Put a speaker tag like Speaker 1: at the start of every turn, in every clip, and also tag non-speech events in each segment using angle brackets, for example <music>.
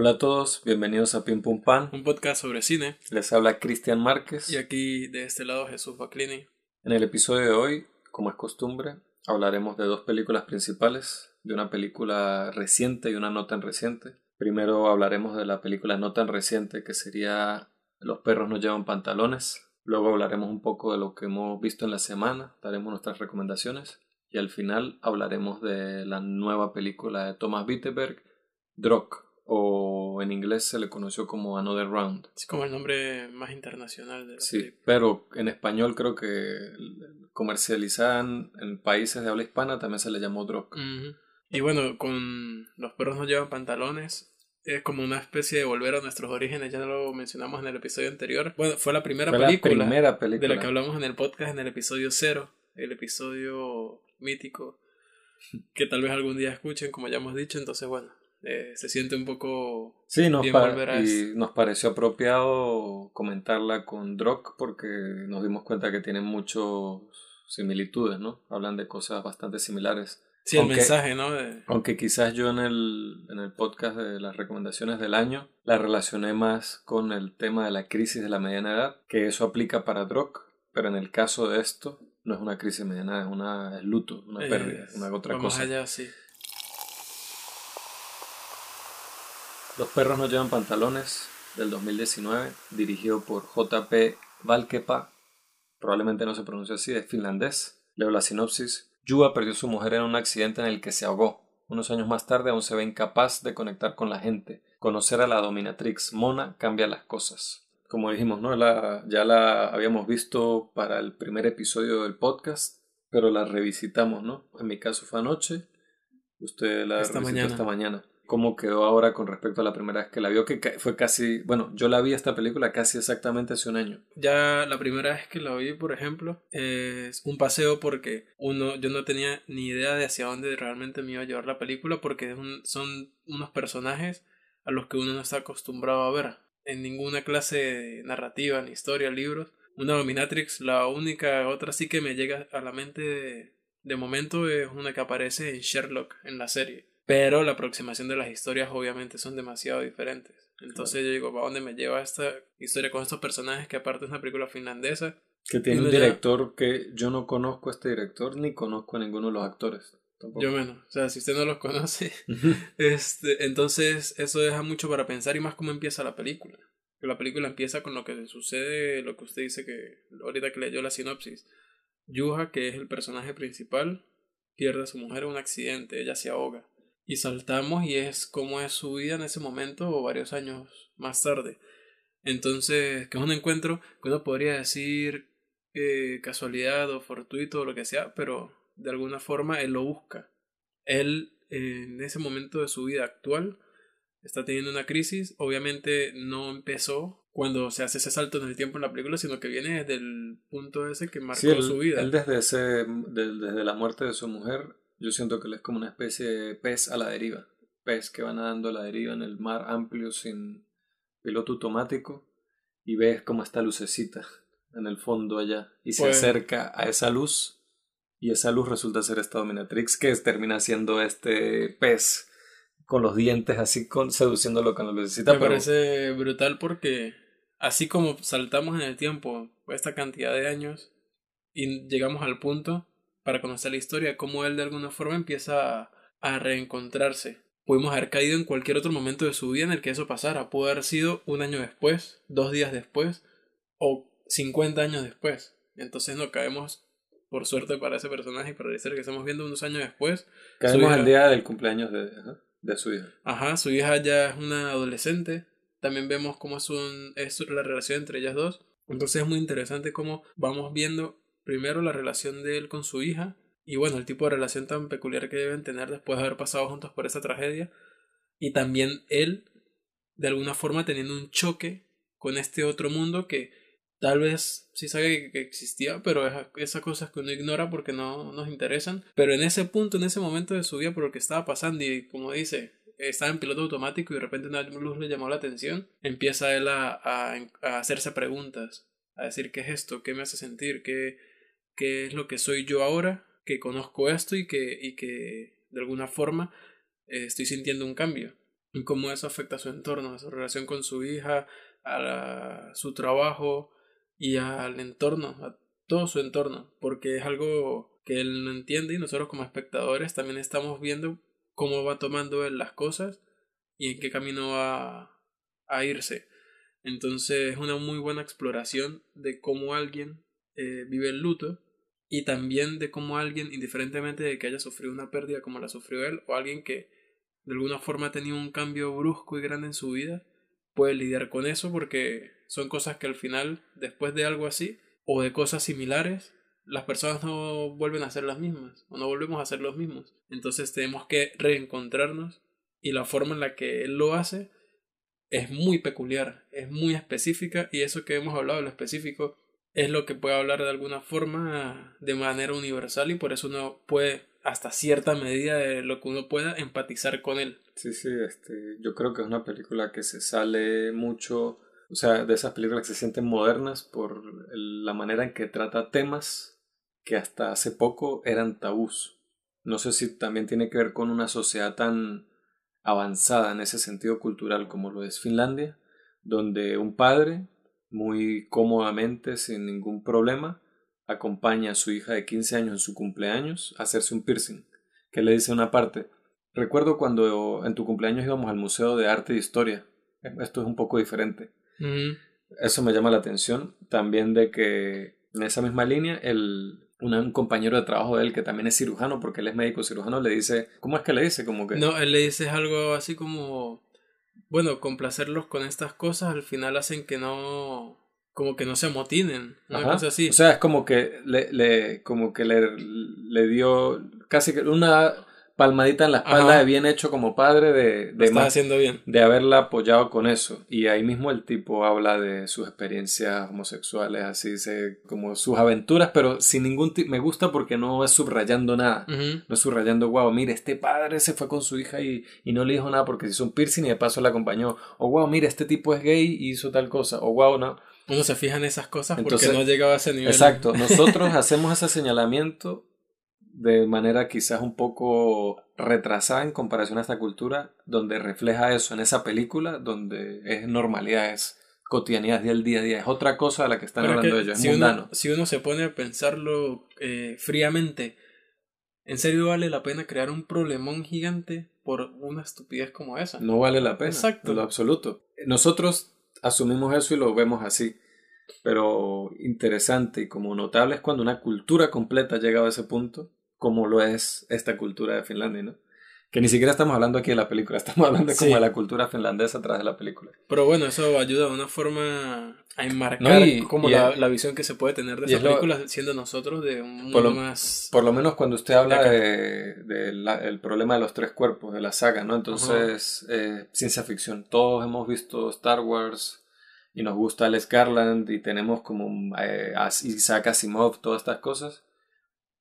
Speaker 1: Hola a todos, bienvenidos a Pim Pum Pan.
Speaker 2: Un podcast sobre cine.
Speaker 1: Les habla Cristian Márquez.
Speaker 2: Y aquí de este lado Jesús Baclini.
Speaker 1: En el episodio de hoy, como es costumbre, hablaremos de dos películas principales, de una película reciente y una no tan reciente. Primero hablaremos de la película no tan reciente que sería Los perros no llevan pantalones. Luego hablaremos un poco de lo que hemos visto en la semana, daremos nuestras recomendaciones y al final hablaremos de la nueva película de Thomas Wittenberg, Drock, o en inglés se le conoció como Another Round.
Speaker 2: Es como el nombre más internacional de la
Speaker 1: Sí, pero en español creo que comercializan en países de habla hispana también se le llamó Drock.
Speaker 2: Y bueno, con Los perros no llevan pantalones, es como una especie de volver a nuestros orígenes, ya lo mencionamos en el episodio anterior. Bueno, fue la primera, película,
Speaker 1: la primera película
Speaker 2: de la que hablamos en el podcast en el episodio cero, el episodio mítico, <laughs> que tal vez algún día escuchen, como ya hemos dicho, entonces bueno, eh, se siente un poco
Speaker 1: sí, nos y nos pareció apropiado comentarla con Drock porque nos dimos cuenta que tienen muchas similitudes, ¿no? Hablan de cosas bastante similares.
Speaker 2: Sí, el mensaje, ¿no?
Speaker 1: Aunque quizás yo en el, en el podcast de las recomendaciones del año la relacioné más con el tema de la crisis de la mediana edad, que eso aplica para Drock, pero en el caso de esto no es una crisis mediana, es una es luto, una pérdida, una otra cosa.
Speaker 2: allá, sí.
Speaker 1: Los perros no llevan pantalones, del 2019, dirigido por JP Valkepa, probablemente no se pronuncia así, es finlandés. Leo la sinopsis. Yua perdió a su mujer en un accidente en el que se ahogó. Unos años más tarde aún se ve incapaz de conectar con la gente. Conocer a la dominatrix Mona cambia las cosas. Como dijimos, ¿no? La, ya la habíamos visto para el primer episodio del podcast, pero la revisitamos, ¿no? En mi caso fue anoche. Usted la esta mañana. esta mañana cómo quedó ahora con respecto a la primera vez que la vio, que fue casi, bueno, yo la vi esta película casi exactamente hace un año.
Speaker 2: Ya la primera vez que la vi, por ejemplo, es un paseo porque uno, yo no tenía ni idea de hacia dónde realmente me iba a llevar la película porque son unos personajes a los que uno no está acostumbrado a ver en ninguna clase de narrativa, ni historia, libros. Una Dominatrix, la única otra sí que me llega a la mente de, de momento es una que aparece en Sherlock, en la serie pero la aproximación de las historias obviamente son demasiado diferentes. Entonces yo digo, ¿para dónde me lleva esta historia con estos personajes que aparte es una película finlandesa?
Speaker 1: Que tiene un director que yo no conozco a este director ni conozco a ninguno de los actores.
Speaker 2: Yo menos, o sea, si usted no los conoce, <laughs> este, entonces eso deja mucho para pensar y más cómo empieza la película. Que la película empieza con lo que sucede, lo que usted dice que ahorita que leyó la sinopsis. Yuha, que es el personaje principal, pierde a su mujer en un accidente, ella se ahoga y saltamos y es como es su vida en ese momento o varios años más tarde. Entonces, que es un encuentro que uno podría decir eh, casualidad o fortuito o lo que sea, pero de alguna forma él lo busca. Él en ese momento de su vida actual está teniendo una crisis, obviamente no empezó cuando se hace ese salto en el tiempo en la película, sino que viene desde el punto ese que marcó su vida.
Speaker 1: Él desde, ese, desde la muerte de su mujer yo siento que él es como una especie de pez a la deriva. Pez que va nadando a la deriva en el mar amplio sin piloto automático y ves como está lucecita en el fondo allá y se acerca a esa luz y esa luz resulta ser esta dominatrix que termina siendo este pez con los dientes así con, seduciéndolo con la lucecita.
Speaker 2: Me parece brutal porque así como saltamos en el tiempo esta cantidad de años y llegamos al punto para conocer la historia, cómo él de alguna forma empieza a, reencontrarse. Pudimos haber caído en cualquier otro momento de su vida en el que eso pasara. Pudo haber sido un año después, dos días después o 50 años después. Entonces no caemos, por suerte para ese personaje y para decir que estamos viendo unos años después.
Speaker 1: Caemos al día del cumpleaños de, de su hija.
Speaker 2: Ajá, su hija ya es una adolescente. También vemos cómo es, un, es la relación entre ellas dos. Entonces es muy interesante cómo vamos viendo primero la relación de él con su hija y bueno, el tipo de relación tan peculiar que deben tener después de haber pasado juntos por esa tragedia. Y también él de alguna forma teniendo un choque con este otro mundo que tal vez sí sabe que existía, pero esas cosas que uno ignora porque no nos interesan. Pero en ese punto, en ese momento de su vida, por lo que estaba pasando, y como dice, estaba en piloto automático y de repente una luz le llamó la atención, empieza él a, a, hacerse preguntas, a decir qué es esto, qué me hace sentir, qué, qué es lo que soy yo ahora, que conozco esto y que, y que de alguna forma eh, estoy sintiendo un cambio. Y cómo eso afecta a su entorno, a su relación con su hija, a su trabajo y al entorno, a todo su entorno, porque es algo que él no entiende y nosotros como espectadores también estamos viendo cómo va tomando él las cosas y en qué camino va a irse. Entonces es una muy buena exploración de cómo alguien eh, vive el luto y también de cómo alguien, indiferentemente de que haya sufrido una pérdida como la sufrió él, o alguien que de alguna forma ha tenido un cambio brusco y grande en su vida, puede lidiar con eso porque son cosas que al final, después de algo así, o de cosas similares, las personas no vuelven a ser las mismas, o no volvemos a ser los mismos. Entonces tenemos que reencontrarnos y la forma en la que él lo hace es muy peculiar, es muy específica y eso que hemos hablado lo específico es lo que puede hablar de alguna forma de manera universal y por eso uno puede hasta cierta medida de lo que uno pueda empatizar con él.
Speaker 1: Sí, sí, este, yo creo que es una película que se sale mucho, o sea, de esas películas que se sienten modernas por la manera en que trata temas que hasta hace poco eran tabús. No sé si también tiene que ver con una sociedad tan avanzada en ese sentido cultural como lo es Finlandia, donde un padre, muy cómodamente, sin ningún problema, acompaña a su hija de 15 años en su cumpleaños a hacerse un piercing, que le dice una parte, recuerdo cuando en tu cumpleaños íbamos al Museo de Arte e Historia, esto es un poco diferente. Eso me llama la atención, también de que en esa misma línea el, un compañero de trabajo de él que también es cirujano, porque él es médico cirujano, le dice, ¿cómo es que le dice? Como que...
Speaker 2: No, él le dice algo así como, bueno, complacerlos con estas cosas al final hacen que no, como que no se amotinen, así.
Speaker 1: O sea, es como que le, le como que le, le dio casi que una palmadita en la espalda de bien hecho como padre de, de,
Speaker 2: haciendo bien.
Speaker 1: de haberla apoyado con eso. Y ahí mismo el tipo habla de sus experiencias homosexuales, así, se, como sus aventuras, pero sin ningún tipo, me gusta porque no es subrayando nada. No es subrayando, wow, mire, este padre se fue con su hija y, y no le dijo nada porque se hizo un piercing y de paso la acompañó. O wow, mire, este tipo es gay y hizo tal cosa. O wow, no.
Speaker 2: Uno se fija en esas cosas porque no llegaba a ese nivel.
Speaker 1: Exacto, nosotros <laughs> hacemos ese señalamiento de manera quizás un poco retrasada en comparación a esta cultura, donde refleja eso en esa película, donde es normalidad, es cotidianidad del día a día, es otra cosa a la que están hablando ellos,
Speaker 2: si Uno, si uno se pone a pensarlo eh, fríamente, ¿en serio vale la pena crear un problemón gigante por una estupidez como esa?
Speaker 1: No vale la pena, Exacto. en lo absoluto. Nosotros asumimos eso y lo vemos así. Pero interesante y como notable es cuando una cultura completa ha llegado a ese punto como lo es esta cultura de Finlandia, ¿no? Que ni siquiera estamos hablando aquí de la película, <laughs> estamos hablando como de la cultura finlandesa atrás de la película.
Speaker 2: Pero bueno, eso ayuda de una forma a enmarcar como la, visión que se puede tener de esa película siendo nosotros de un
Speaker 1: por
Speaker 2: más...
Speaker 1: Por lo menos cuando usted habla del de, el problema de los tres cuerpos, de la saga, ¿no? Entonces, eh, ciencia ficción. Todos hemos visto Star Wars y nos gusta Alex Garland y tenemos como eh, Isaac Asimov, todas estas cosas.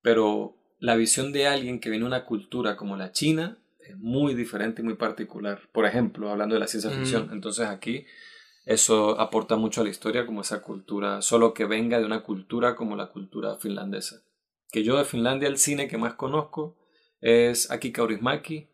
Speaker 1: Pero la visión de alguien que viene de una cultura como la China es muy diferente y muy particular. Por ejemplo, hablando de la ciencia ficción. Entonces aquí eso aporta mucho a la historia como esa cultura, solo que venga de una cultura como la cultura finlandesa. Que yo de Finlandia el cine que más conozco es Aki Kaurismäki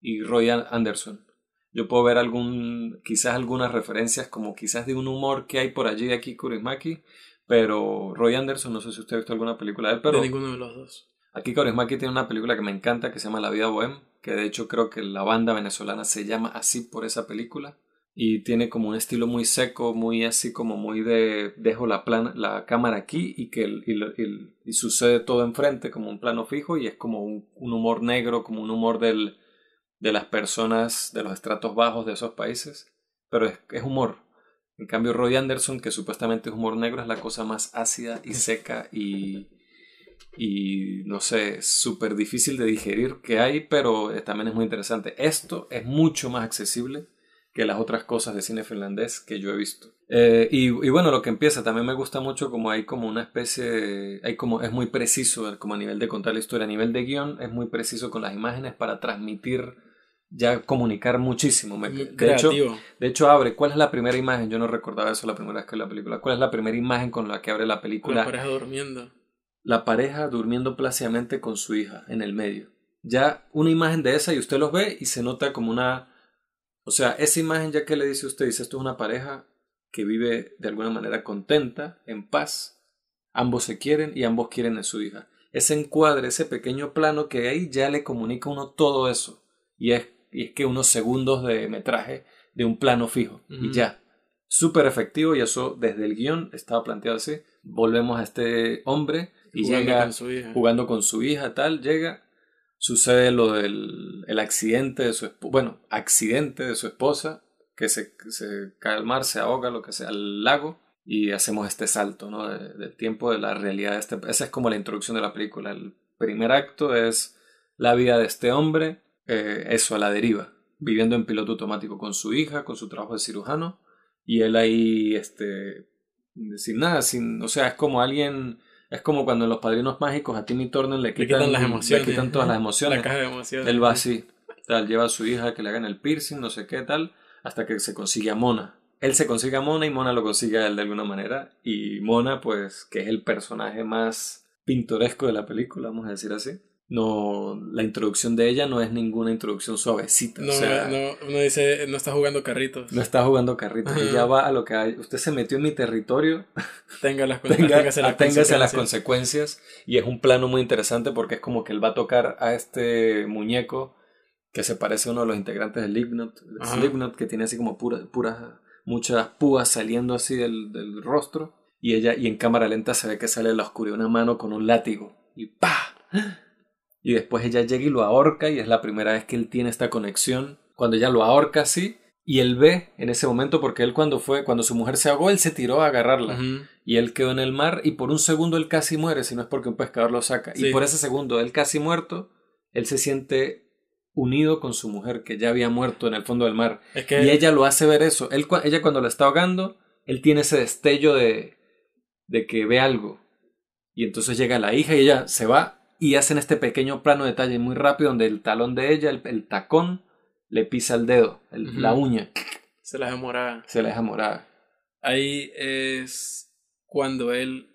Speaker 1: y Roy Anderson. Yo puedo ver algún, quizás algunas referencias como quizás de un humor que hay por allí de Aki Kaurismäki, pero Roy Anderson, no sé si usted ha visto alguna película de él, pero...
Speaker 2: De ninguno de los dos.
Speaker 1: Aquí Kaurismäki tiene una película que me encanta que se llama La vida bohem, que de hecho creo que la banda venezolana se llama así por esa película y tiene como un estilo muy seco, muy así como muy de dejo la plana, la cámara aquí y que y, sucede todo enfrente como un plano fijo y es como un, humor negro, como un humor del, de las personas de los estratos bajos de esos países, pero es, es humor. En cambio Roy Anderson, que supuestamente es humor negro, es la cosa más ácida y seca y y no sé, súper difícil de digerir que hay, pero eh, también es muy interesante. Esto es mucho más accesible que las otras cosas de cine finlandés que yo he visto. Eh, y, bueno, lo que empieza también me gusta mucho como hay como una especie, hay como es muy preciso como a nivel de contar la historia, a nivel de guion es muy preciso con las imágenes para transmitir, ya comunicar muchísimo. de, hecho, de hecho abre, ¿cuál es la primera imagen? Yo no recordaba eso la primera vez que vi la película. ¿Cuál es la primera imagen con la que abre la película?
Speaker 2: La pareja durmiendo
Speaker 1: la pareja durmiendo plácidamente con su hija en el medio. ya una imagen de esa y usted los ve y se nota como una... O sea, esa imagen ya que le dice usted, dice, esto es una pareja que vive de alguna manera contenta, en paz, ambos se quieren y ambos quieren a su hija. Ese encuadre, ese pequeño plano que ahí ya le comunica a uno todo eso. Y es, y es que unos segundos de metraje de un plano fijo. Y ya. Súper efectivo y eso desde el guion estaba planteado así. Volvemos a este hombre y
Speaker 2: Jugando
Speaker 1: llega
Speaker 2: con su hija.
Speaker 1: jugando con su hija, tal, llega, sucede lo del el accidente de su esposa, bueno, accidente de su esposa, que se, se cae al mar, se ahoga, lo que sea, al lago, y hacemos este salto, ¿no? De- del tiempo, de la realidad de este... Esa es como la introducción de la película. El primer acto es la vida de este hombre, eh, eso, a la deriva, viviendo en piloto automático con su hija, con su trabajo de cirujano, y él ahí, este, sin nada, sin, o sea, es como alguien, es como cuando en los padrinos mágicos a Timmy Turner le
Speaker 2: Le
Speaker 1: quitan,
Speaker 2: quitan las emociones.
Speaker 1: le quitan todas las emociones.
Speaker 2: La caja de emociones.
Speaker 1: Él va así, tal, lleva a su hija a que le hagan el piercing, no sé qué tal, hasta que se consigue a Mona. Él se consigue a Mona y Mona lo consigue a él de alguna manera. Y Mona, pues, que es el personaje más pintoresco de la película, vamos a decir así. No, la introducción de ella no es ninguna introducción suavecita.
Speaker 2: No,
Speaker 1: o sea,
Speaker 2: no, uno dice, no está jugando carritos.
Speaker 1: no está jugando carritos.
Speaker 2: Ajá.
Speaker 1: Ella va a lo que hay. Usted se metió en mi territorio,
Speaker 2: Tenga las, <laughs>
Speaker 1: tenga,
Speaker 2: las
Speaker 1: a las
Speaker 2: consecuencias.
Speaker 1: consecuencias. Y es un plano muy interesante porque es como que él va a tocar a este muñeco que se parece a uno de los integrantes del
Speaker 2: Ajá.
Speaker 1: Slipknot, que tiene así como puras, puras, muchas púas saliendo así del, del rostro. Y ella, y en cámara lenta se ve que sale de la oscuridad una mano con un látigo. Y ¡pa! Y después ella llega y lo ahorca y es la primera vez que él tiene esta conexión. Cuando ella lo ahorca así y él ve en ese momento porque él cuando fue, cuando su mujer se ahogó, él se tiró a agarrarla. Y él quedó en el mar y por un segundo él casi muere, si no es porque un pescador lo saca.
Speaker 2: Sí.
Speaker 1: Y por ese segundo, él casi muerto, él se siente unido con su mujer que ya había muerto en el fondo del mar.
Speaker 2: Es que
Speaker 1: Y ella lo hace ver eso. Él, ella cuando lo está ahogando, él tiene ese destello de, de que ve algo. Y entonces llega la hija y ella se va y hacen este pequeño plano detalle muy rápido donde el talón de ella, el, el tacón, le pisa el dedo, el- la uña,
Speaker 2: se las demora.
Speaker 1: se la deja morada.
Speaker 2: Ahí es cuando él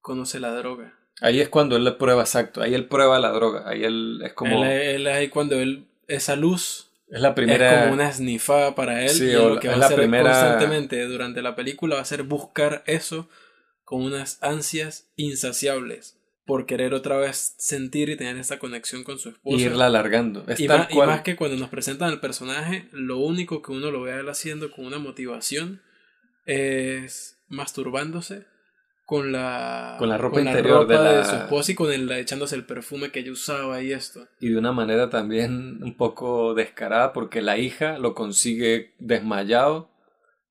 Speaker 2: conoce la droga.
Speaker 1: Ahí es cuando él le prueba exacto, ahí él prueba la droga, ahí él es como...
Speaker 2: Él, él ahí cuando él, esa luz
Speaker 1: Es la primera.
Speaker 2: es como una snifada para él.
Speaker 1: Sí,
Speaker 2: y
Speaker 1: o
Speaker 2: lo que
Speaker 1: es
Speaker 2: va a
Speaker 1: la
Speaker 2: hacer
Speaker 1: primera-
Speaker 2: constantemente durante la película va a ser buscar eso con unas ansias insaciables por querer otra vez sentir y tener esta conexión con su esposa.
Speaker 1: y irla alargando. Es
Speaker 2: Y
Speaker 1: tal
Speaker 2: más, y
Speaker 1: cual.
Speaker 2: más que cuando nos presentan al personaje, lo único que uno lo ve a él haciendo con una motivación es masturbándose con la,
Speaker 1: Con la ropa interior de
Speaker 2: ropa
Speaker 1: la-
Speaker 2: su esposa y con el, echándose el perfume que ella usaba y esto.
Speaker 1: Y de una manera también un poco descarada porque la hija lo consigue desmayado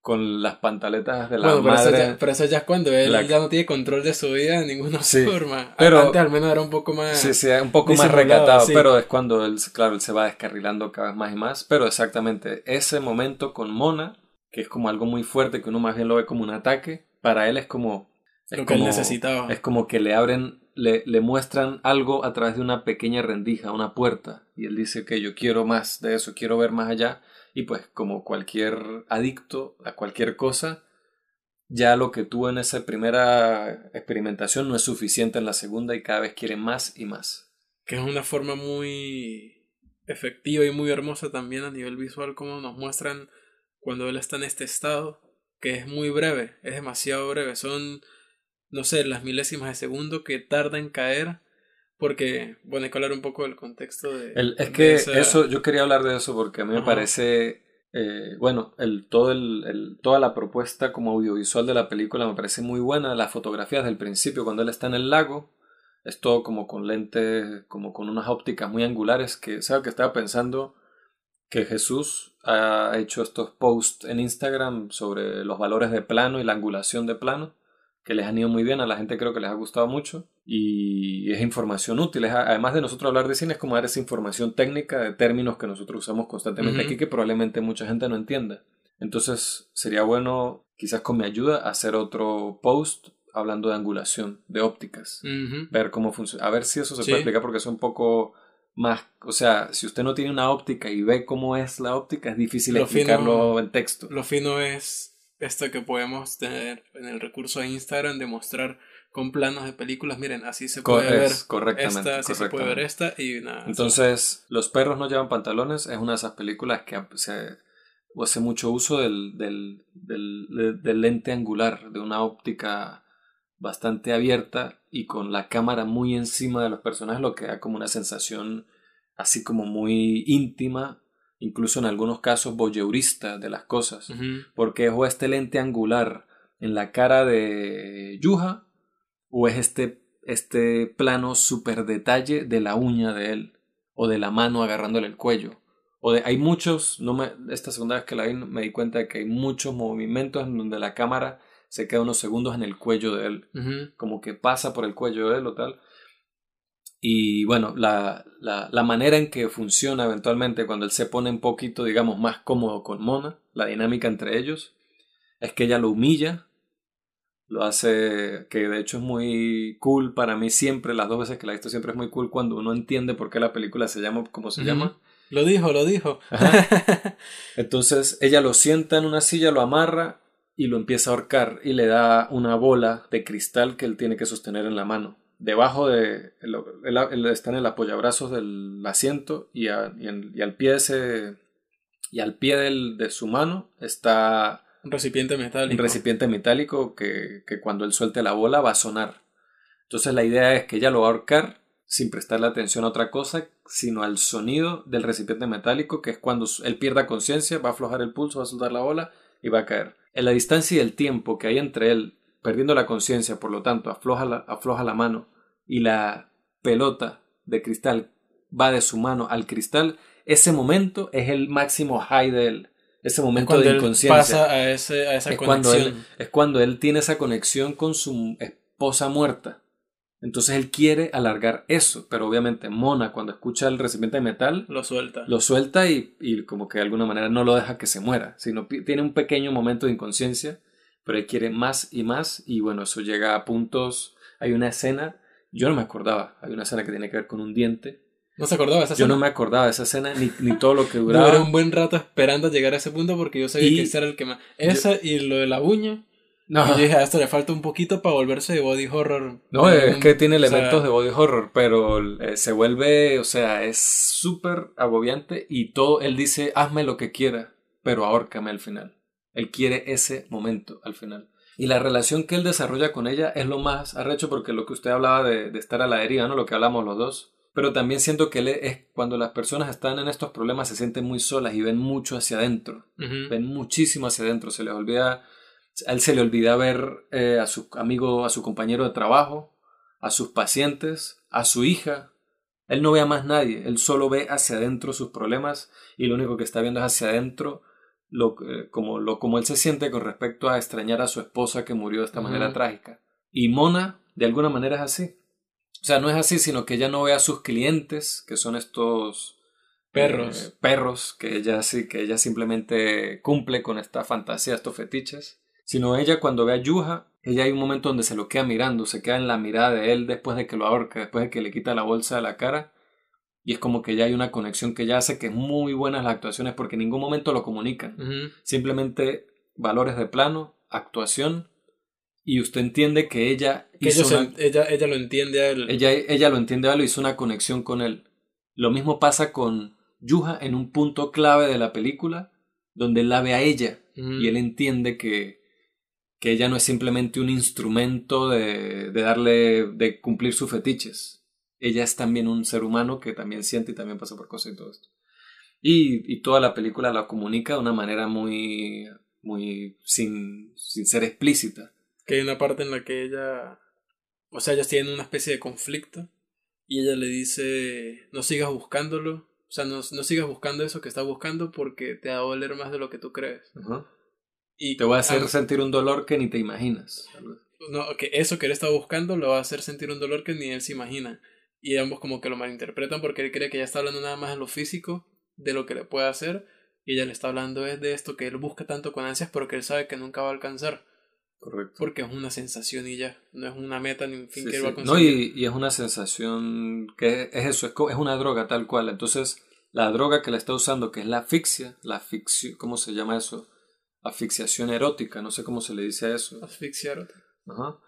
Speaker 1: con las pantaletas de la
Speaker 2: bueno, pero eso,
Speaker 1: madre.
Speaker 2: ya, pero eso ya es cuando él
Speaker 1: La-
Speaker 2: ya no tiene control de su vida de ninguna
Speaker 1: Sí,
Speaker 2: forma.
Speaker 1: pero-
Speaker 2: Antes al menos era un poco más...
Speaker 1: Sí, sí, un poco más recatado,
Speaker 2: sí.
Speaker 1: pero es cuando él, claro, él se va descarrilando cada vez más y más. Pero exactamente, ese momento con Mona, que es como algo muy fuerte, que uno más bien lo ve como un ataque, para él es como... Es
Speaker 2: Lo que él
Speaker 1: como-
Speaker 2: necesitaba.
Speaker 1: Es como que le abren, le, le muestran algo a través de una pequeña rendija, una puerta. Y él dice que yo quiero más de eso, quiero ver más allá. Y pues como cualquier adicto a cualquier cosa, ya lo que tuvo en esa primera experimentación no es suficiente en la segunda y cada vez quiere más y más.
Speaker 2: que es una forma muy efectiva y muy hermosa también a nivel visual como nos muestran cuando él está en este estado que es muy breve, es demasiado breve, son no sé, las milésimas de segundo que tarda en caer porque, bueno, hay que hablar un poco del contexto de...
Speaker 1: El- es
Speaker 2: de
Speaker 1: que
Speaker 2: esa-
Speaker 1: eso, yo quería hablar de eso porque a mí me parece, eh, bueno, el, todo el, el- toda la propuesta como audiovisual de la película me parece muy buena. Las fotografías del principio, cuando él está en el lago, es todo como con lentes, como con unas ópticas muy angulares, que, ¿sabes? Que estaba pensando que Jesús ha hecho estos posts en Instagram sobre los valores de plano y la angulación de plano que les han ido muy bien, a la gente creo que les ha gustado mucho y es información útil. Es, además de nosotros hablar de cine, es como dar esa información técnica de términos que nosotros usamos constantemente aquí que probablemente mucha gente no entienda. Entonces sería bueno, quizás con mi ayuda, hacer otro post hablando de angulación, de ópticas, ver cómo funciona, a ver si eso se
Speaker 2: Sí.
Speaker 1: puede explicar porque es un poco más, o sea, si usted no tiene una óptica y ve cómo es la óptica, es difícil
Speaker 2: Lo
Speaker 1: explicarlo
Speaker 2: fino-
Speaker 1: en texto.
Speaker 2: Lo fino es esto que podemos tener en el recurso de Instagram de mostrar con planos de películas, miren, así se puede ver
Speaker 1: correctamente,
Speaker 2: esta, así se puede ver esta y nada.
Speaker 1: Entonces, Los perros no llevan pantalones es una de esas películas que se hace mucho uso del, del, del, del, lente angular, de una óptica bastante abierta y con la cámara muy encima de los personajes, lo que da como una sensación así como muy íntima, incluso en algunos casos voyeurista de las cosas, porque es este lente angular en la cara de Yuha o es este, este plano super detalle de la uña de él o de la mano agarrándole el cuello. O de, hay muchos, no me, esta segunda vez que la vi me di cuenta de que hay muchos movimientos en donde la cámara se queda unos segundos en el cuello de él, como que pasa por el cuello de él o tal. Y bueno, la, la, la, manera en que funciona eventualmente cuando él se pone un poquito, digamos, más cómodo con Mona, la dinámica entre ellos, es que ella lo humilla lo hace, que de hecho es muy cool para mí siempre, las dos veces que la he visto siempre es muy cool cuando uno entiende por qué la película se llama como se llama.
Speaker 2: Lo dijo, lo dijo. <laughs>
Speaker 1: Entonces ella lo sienta en una silla, lo amarra y lo empieza a ahorcar y le da una bola de cristal que él tiene que sostener en la mano. Debajo de, él, está en el apoyabrazos del asiento y, y, al pie de ese, y al pie del, de su mano está
Speaker 2: un recipiente metálico.
Speaker 1: Un recipiente metálico que, que, cuando él suelte la bola va a sonar. Entonces la idea es que ella lo va a ahorcar sin prestarle atención a otra cosa, sino al sonido del recipiente metálico, que es cuando él pierda conciencia, va a aflojar el pulso, va a soltar la bola y va a caer. En la distancia y el tiempo que hay entre él, perdiendo la conciencia, por lo tanto, afloja la, afloja la mano y la pelota de cristal va de su mano al cristal, ese momento es el máximo high de él ese momento de inconsciencia.
Speaker 2: pasa a, ese, a esa
Speaker 1: es
Speaker 2: conexión.
Speaker 1: Cuando él, es cuando él tiene esa conexión con su esposa muerta. Entonces él quiere alargar eso, pero obviamente Mona cuando escucha el recipiente de metal
Speaker 2: lo suelta.
Speaker 1: Lo suelta y, y como que de alguna manera no lo deja que se muera, sino tiene un pequeño momento de inconsciencia, pero él quiere más y más y bueno, eso llega a puntos, hay una escena, yo no me acordaba, hay una escena que tiene que ver con un diente
Speaker 2: ¿No se acordaba de esa escena?
Speaker 1: Yo no me acordaba de esa escena ni, ni <laughs> todo lo que duraba.
Speaker 2: Duré un buen rato esperando a llegar a ese punto porque yo sabía que ese era el que más. Esa y lo de la uña. No. Y yo dije, a esto le falta un poquito para volverse de body horror.
Speaker 1: No, es que tiene elementos de body horror, pero eh, se vuelve, o sea, es súper agobiante y todo, él dice, hazme lo que quiera, pero ahórcame al final. Él quiere ese momento al final. Y la relación que él desarrolla con ella es lo más arrecho porque lo que usted hablaba de, de estar a la deriva, ¿no? Lo que hablamos los dos pero también siento que es cuando las personas están en estos problemas se sienten muy solas y ven mucho hacia adentro, ven muchísimo hacia adentro, se les olvida, a él se le olvida ver eh, a su amigo, a su compañero de trabajo, a sus pacientes, a su hija, él no ve a más nadie, él solo ve hacia adentro sus problemas y lo único que está viendo es hacia adentro lo, como, lo, como él se siente con respecto a extrañar a su esposa que murió de esta manera trágica. Y Mona, de alguna manera es así. O sea, no es así, sino que ella no ve a sus clientes, que son estos
Speaker 2: perros,
Speaker 1: eh, perros que ella sí, que ella simplemente cumple con esta fantasía, estos fetiches, sino ella cuando ve a Yuha, ella hay un momento donde se lo queda mirando, se queda en la mirada de él después de que lo ahorca, después de que le quita la bolsa de la cara, y es como que ya hay una conexión que ya hace que es muy buenas las actuaciones porque en ningún momento lo comunican, simplemente valores de plano, actuación y usted entiende que ella
Speaker 2: ella, ella lo entiende a él.
Speaker 1: Ella, ella lo entiende a él, hizo una conexión con él. Lo mismo pasa con Yuha en un punto clave de la película, donde él la ve a ella y él entiende que, que ella no es simplemente un instrumento de, de darle, de cumplir sus fetiches. Ella es también un ser humano que también siente y también pasa por cosas y todo esto. Y, y toda la película la comunica de una manera muy, muy sin, sin ser explícita
Speaker 2: que hay una parte en la que ella, o sea, ellos tienen una especie de conflicto y ella le dice, no sigas buscándolo, o sea, no, no sigas buscando eso que estás buscando porque te va a doler más de lo que tú crees.
Speaker 1: Y te va a hacer sentir un dolor que ni te imaginas.
Speaker 2: No, que eso que él está buscando lo va a hacer sentir un dolor que ni él se imagina. Y ambos como que lo malinterpretan porque él cree que ella está hablando nada más de lo físico, de lo que le puede hacer, y ella le está hablando es de esto que él busca tanto con ansias porque él sabe que nunca va a alcanzar.
Speaker 1: Correcto.
Speaker 2: Porque es una sensación y ya, no es una meta ni un fin que él va a
Speaker 1: conseguir. No, y, y, es una sensación que es eso, es, una droga tal cual. Entonces, la droga que la está usando, que es la asfixia, la asfixia, ¿cómo se llama eso? Asfixiación erótica, no sé cómo se le dice a eso.
Speaker 2: Asfixia erótica.
Speaker 1: Ajá.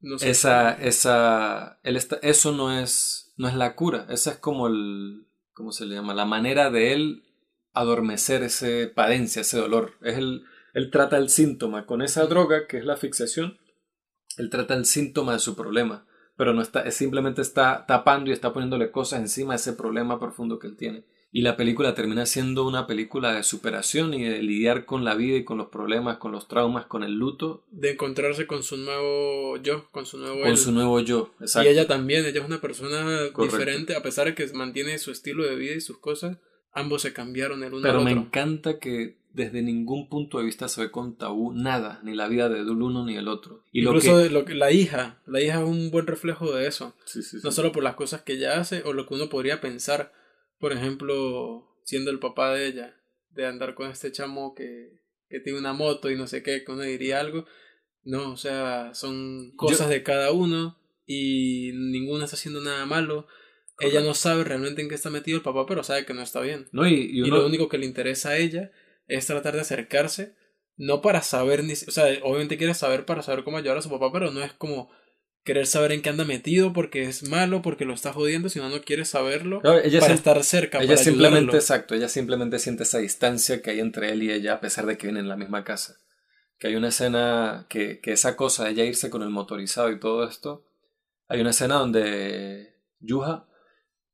Speaker 2: No sé.
Speaker 1: esa, esa, él está- eso no es, no es la cura, esa es como el, ¿cómo se le llama? La manera de él adormecer ese padencia, ese dolor. Es el, él trata el síntoma con esa droga que es la fixación, él trata el síntoma de su problema, pero no está, es simplemente está tapando y está poniéndole cosas encima de ese problema profundo que él tiene. Y la película termina siendo una película de superación y de lidiar con la vida y con los problemas, con los traumas, con el luto,
Speaker 2: De encontrarse con su nuevo yo, con su nuevo
Speaker 1: con
Speaker 2: él.
Speaker 1: su nuevo yo.
Speaker 2: Y
Speaker 1: Exacto.
Speaker 2: ella también, ella es una persona
Speaker 1: Correcto.
Speaker 2: diferente, a pesar de que mantiene su estilo de vida y sus cosas, ambos se cambiaron el uno
Speaker 1: Pero
Speaker 2: al
Speaker 1: me
Speaker 2: otro.
Speaker 1: encanta que desde ningún punto de vista se ve con tabú nada, ni la vida del uno ni el otro. Y lo
Speaker 2: Incluso
Speaker 1: que...
Speaker 2: de lo que, la hija, la hija es un buen reflejo de eso.
Speaker 1: Sí, sí, sí.
Speaker 2: No solo por las cosas que ella hace o lo que uno podría pensar, por ejemplo, siendo el papá de ella, de andar con este chamo que, que tiene una moto y no sé qué, que uno diría algo. No, o sea, son cosas de cada uno y ninguno está haciendo nada malo. Ella no sabe realmente en qué está metido el papá, pero sabe que no está bien.
Speaker 1: No, y, y
Speaker 2: lo único que le interesa a ella es tratar de acercarse, no para saber ni... O sea, obviamente quiere saber para saber cómo ayudar a su papá, pero no es como querer saber en qué anda metido porque es malo, porque lo está jodiendo, sino no quiere saberlo
Speaker 1: ella
Speaker 2: para estar cerca,
Speaker 1: Ella
Speaker 2: para
Speaker 1: simplemente,
Speaker 2: ayudarlo.
Speaker 1: exacto, ella simplemente siente esa distancia que hay entre él y ella a pesar de que viven en la misma casa. Que hay una escena que, que esa cosa de ella irse con el motorizado y todo esto, hay una escena donde Yuha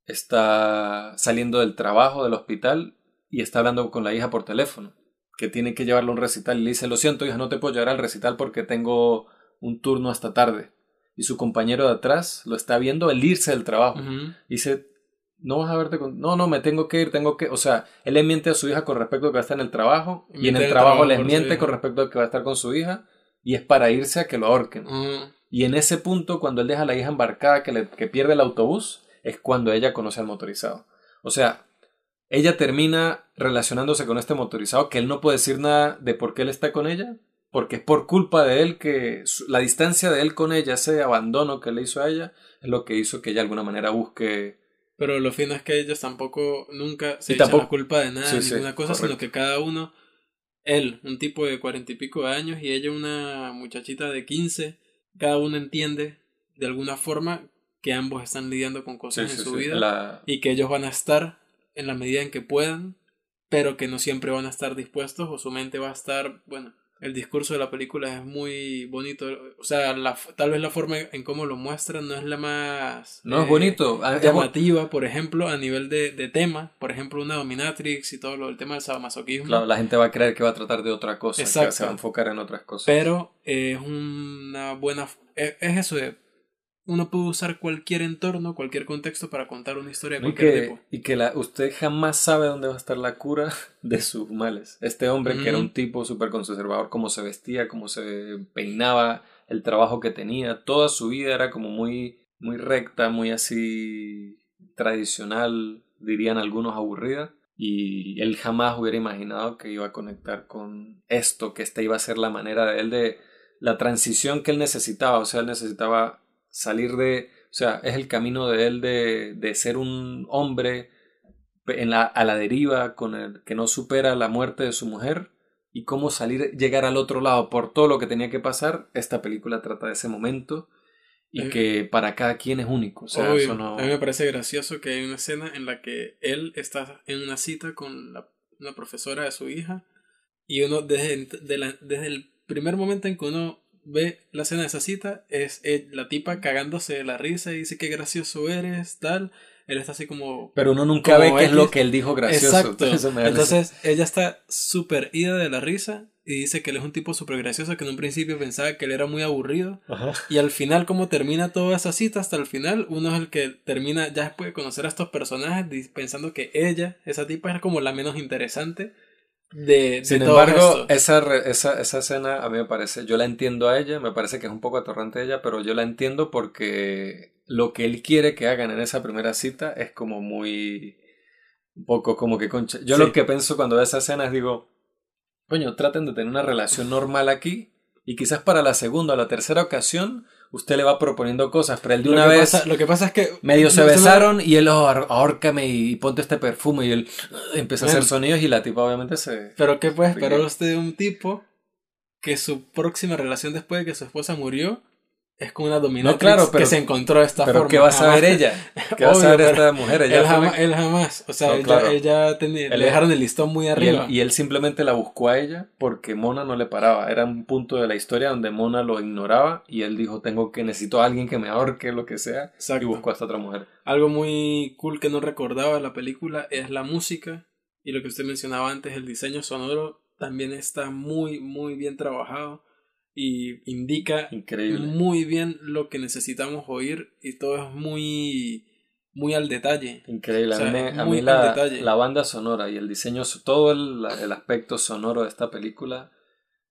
Speaker 1: está saliendo del trabajo, del hospital, y está hablando con la hija por teléfono, que tiene que llevarlo a un recital y le dice, lo siento, hija, no te puedo llevar al recital porque tengo un turno hasta tarde. Y su compañero de atrás lo está viendo el irse del trabajo. Dice, no vas a verte con... No, no, me tengo que ir, tengo que... O sea, él le miente a su hija con respecto a que va a estar en el trabajo y en el
Speaker 2: en el
Speaker 1: trabajo les miente con respecto a que va a estar con su hija y es para irse a que lo ahorquen. Y en ese punto, cuando él deja a la hija embarcada, que, le- que pierde el autobús, es cuando ella conoce al motorizado. O sea, ella termina relacionándose con este motorizado, que él no puede decir nada de por qué él está con ella, porque es por culpa de él que la distancia de él con ella, ese abandono que le hizo a ella, es lo que hizo que ella de alguna manera busque...
Speaker 2: Pero lo fino es que ellos tampoco, nunca se
Speaker 1: Y
Speaker 2: echan
Speaker 1: tampoco-
Speaker 2: la culpa de nada,
Speaker 1: Sí, sí,
Speaker 2: ninguna cosa, sino que cada uno, él, un tipo de cuarenta y pico de años, y ella una muchachita de quince, cada uno entiende de alguna forma que ambos están lidiando con cosas
Speaker 1: Sí,
Speaker 2: en su vida
Speaker 1: la-
Speaker 2: y que ellos van a estar en la medida en que puedan, pero que no siempre van a estar dispuestos o su mente va a estar, bueno, el discurso de la película es muy bonito, o sea, la, tal vez la forma en cómo lo muestran no es la más
Speaker 1: No es
Speaker 2: eh,
Speaker 1: bonito. ah, es bu-
Speaker 2: llamativa, por ejemplo, a nivel de, de tema, por ejemplo, una dominatrix y todo lo del tema del sadomasoquismo,
Speaker 1: Claro, la gente va a creer que va a tratar de otra cosa, que
Speaker 2: Exacto.
Speaker 1: se va a enfocar en otras cosas.
Speaker 2: pero es una buena, es, es eso de, uno puede usar cualquier entorno, cualquier contexto para contar una historia de
Speaker 1: y
Speaker 2: cualquier
Speaker 1: que,
Speaker 2: tipo.
Speaker 1: y que la, usted jamás sabe dónde va a estar la cura <laughs> de sus males. Este hombre que era un tipo súper conservador, cómo se vestía, cómo se peinaba, el trabajo que tenía, toda su vida era como muy, muy recta, muy así tradicional, dirían algunos aburrida. Y él jamás hubiera imaginado que iba a conectar con esto, que esta iba a ser la manera de él de la transición que él necesitaba. O sea, él necesitaba salir de, o sea, es el camino de él de, de ser un hombre en la, a la deriva, con el que no supera la muerte de su mujer y cómo salir, llegar al otro lado por todo lo que tenía que pasar. Esta película trata de ese momento y
Speaker 2: Eh,
Speaker 1: que para cada quien es único. O sea,
Speaker 2: Obvio.
Speaker 1: eso no...
Speaker 2: A mí me parece gracioso que hay una escena en la que él está en una cita con la, una profesora de su hija y uno desde, de la- desde el primer momento en que uno ve la escena de esa cita es él- la tipa cagándose de la risa y dice qué gracioso eres, tal. Él está así como...
Speaker 1: Pero uno nunca ve qué es lo que él dijo gracioso.
Speaker 2: Exacto. <laughs>
Speaker 1: Eso me.
Speaker 2: Entonces ella está súper ida de la risa y dice que él es un tipo súper gracioso que en un principio pensaba que él era muy aburrido
Speaker 1: Ajá.
Speaker 2: y al final, como termina toda esa cita, hasta el final, uno es el que termina ya después de conocer a estos personajes, pensando que ella, esa tipa, es como la menos interesante de,
Speaker 1: Sin embargo, esa, re- esa, esa escena a mí me parece, yo la entiendo a ella, me parece que es un poco atorrante ella, pero yo la entiendo porque lo que él quiere que hagan en esa primera cita es como muy, un poco como que concha. Yo
Speaker 2: Sí.
Speaker 1: lo que pienso cuando veo esa escena es digo, coño, traten de tener una relación normal aquí y quizás para la segunda o la tercera ocasión usted le va proponiendo cosas, pero él de
Speaker 2: lo
Speaker 1: una vez...
Speaker 2: pasa, lo que pasa es que
Speaker 1: Medio se besaron y él, oh, ahórcame y ponte este perfume y él uh, empieza a hacer sonidos y la tipa obviamente se...
Speaker 2: Pero ¿qué puede esperar usted de un tipo que su próxima relación después de que su esposa murió es como una dominatrix claro, que se encontró de esta
Speaker 1: pero
Speaker 2: forma.
Speaker 1: ¿qué va a saber ella? <laughs> ¿Qué va a saber esta mujer?
Speaker 2: él, jamás, él, jamás, o sea, ella, tenía, le dejaron el listón muy arriba.
Speaker 1: Y él, simplemente la buscó a ella porque Mona no le paraba. Era un punto de la historia donde Mona lo ignoraba y él dijo, tengo que, necesito a alguien que me ahorque, lo que sea. Y buscó a esta otra mujer.
Speaker 2: Algo muy cool que no recordaba de la película es la música y lo que usted mencionaba antes, el diseño sonoro también está muy, muy bien trabajado y indica muy bien lo que necesitamos oír y todo es muy muy al detalle.
Speaker 1: Increíble. a mí, la, la, banda sonora y el diseño, todo el, el, aspecto sonoro de esta película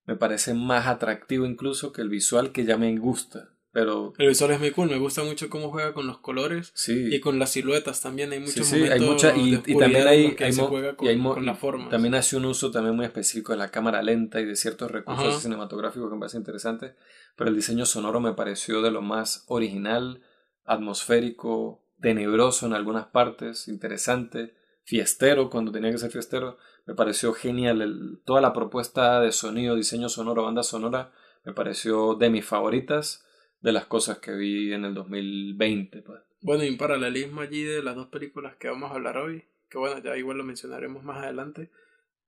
Speaker 1: me parece más atractivo incluso que el visual que ya me gusta. Pero...
Speaker 2: El visual es muy cool, me gusta mucho cómo juega con los colores y con las siluetas también. Hay muchos
Speaker 1: sí, hay mucha, y, y, también hay, hay, con, la forma. También hace un uso también muy específico de la cámara lenta y de ciertos recursos cinematográficos que me parece interesante. Pero el diseño sonoro me pareció de lo más original, atmosférico, tenebroso en algunas partes, interesante, fiestero cuando tenía que ser fiestero. Me pareció genial toda la propuesta de sonido, diseño sonoro, banda sonora. Me pareció de mis favoritas de las cosas que vi en el 2020. Pues.
Speaker 2: Bueno, y un paralelismo allí de las dos películas que vamos a hablar hoy, que bueno, ya igual lo mencionaremos más adelante,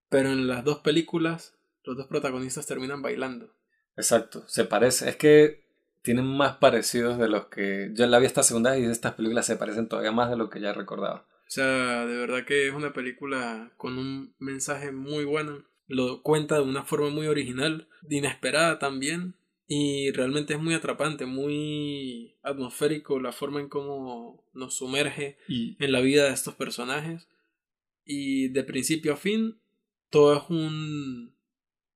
Speaker 2: pero en las dos películas los dos protagonistas terminan bailando.
Speaker 1: Exacto, se parece, es que tienen más parecidos de los que yo la vi esta segunda y estas películas se parecen todavía más de lo que ya recordaba.
Speaker 2: O sea, de verdad que es una película con un mensaje muy bueno. Lo cuenta de una forma muy original, inesperada también, y realmente es muy atrapante, muy atmosférico la forma en cómo nos sumerge en la vida de estos personajes. Y de principio a fin, todo es un,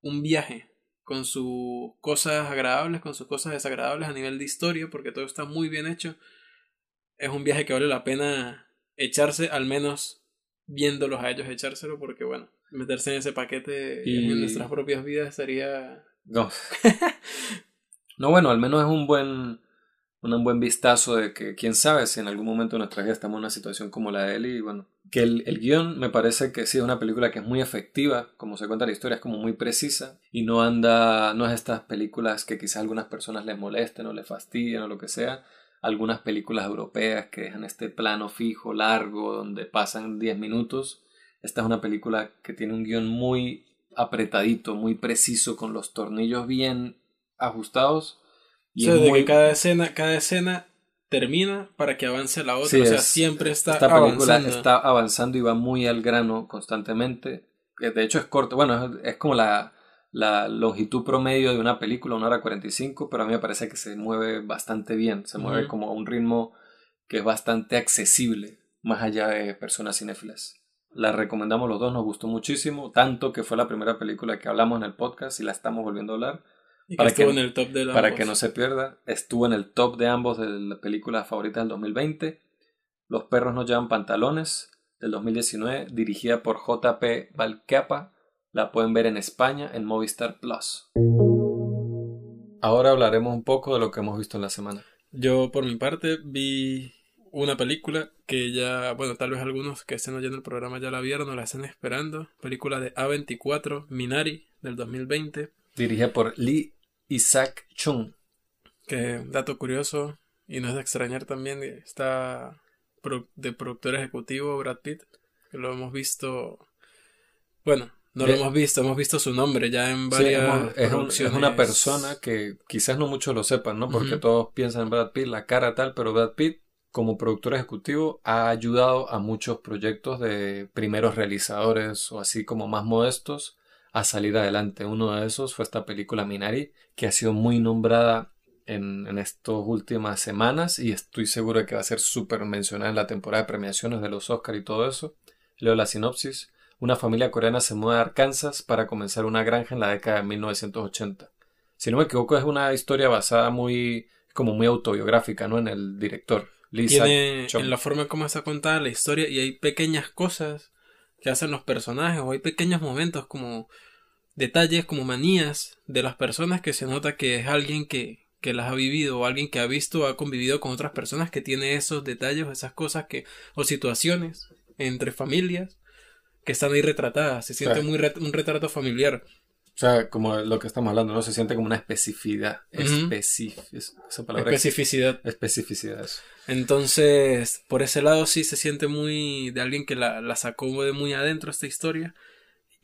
Speaker 2: un viaje con sus cosas agradables, con sus cosas desagradables a nivel de historia, porque todo está muy bien hecho. Es un viaje que vale la pena echarse, al menos viéndolos a ellos echárselo, porque bueno, meterse en ese paquete en nuestras propias vidas sería
Speaker 1: no. <laughs> no, bueno, al menos es un buen, un buen vistazo de que quién sabe si en algún momento de nuestra vida estamos en una situación como la de él y bueno, que el, el guion me parece que sí es una película que es muy efectiva, como se cuenta la historia, es como muy precisa y no anda, no es estas películas que quizás a algunas personas les molesten o les fastidien o lo que sea, algunas películas europeas que dejan este plano fijo, largo, donde pasan 10 minutos. Esta es una película que tiene un guion muy apretadito, muy preciso, con los tornillos bien ajustados.
Speaker 2: Y o sea, que cada escena, cada escena termina para que avance la otra. o sea, siempre está esta película
Speaker 1: está avanzando y va muy al grano constantemente. De hecho es corto, bueno, es, como la, la, longitud promedio de una película, una hora 45, pero a mí me parece que se mueve bastante bien, se mueve como a un ritmo que es bastante accesible, más allá de personas cinéfilas. La recomendamos los dos, nos gustó muchísimo, tanto que fue la primera película que hablamos en el podcast y la estamos volviendo a hablar.
Speaker 2: para que, en el top de
Speaker 1: Para que no se pierda, estuvo en el top de ambos de las películas favoritas del 2020. Los perros no llevan pantalones, del 2019, dirigida por JP Valcapa. La pueden ver en España en Movistar Plus. Ahora hablaremos un poco de lo que hemos visto en la semana.
Speaker 2: Yo, por mi parte, vi una película que ya, bueno, tal vez algunos que estén oyendo el programa ya la vieron o la estén esperando. Película de A24, Minari, del 2020.
Speaker 1: Dirigida por Lee Isaac Chung.
Speaker 2: Que, dato curioso, y no es de extrañar también, está de productor ejecutivo Brad Pitt, que lo hemos visto, bueno, no lo hemos visto, hemos visto su nombre ya en varias
Speaker 1: es, es, una persona que quizás no muchos lo sepan, ¿no? Porque todos piensan en Brad Pitt, la cara tal, pero Brad Pitt como productor ejecutivo ha ayudado a muchos proyectos de primeros realizadores o así como más modestos a salir adelante. Uno de esos fue esta película Minari, que ha sido muy nombrada en, en estas últimas semanas y estoy seguro de que va a ser súper mencionada en la temporada de premiaciones de los Oscar y todo eso. Leo la sinopsis. Una familia coreana se muda a Arkansas para comenzar una granja en la década de 1980. Si no me equivoco, es una historia basada muy, como muy autobiográfica, ¿no? En el director
Speaker 2: tiene en la forma en cómo está contada la historia y hay pequeñas cosas que hacen los personajes o hay pequeños momentos como detalles como manías de las personas que se nota que es alguien que, que las ha vivido o alguien que ha visto o ha convivido con otras personas que tiene esos detalles esas cosas que o situaciones entre familias que están ahí retratadas. Se siente muy un retrato familiar
Speaker 1: O sea, como lo que estamos hablando, ¿no? Se siente como una especificidad. Esa palabra
Speaker 2: Especificidad.
Speaker 1: Especificidad. eso.
Speaker 2: Entonces, por ese lado sí se siente muy de alguien que la, la sacó de muy adentro esta historia.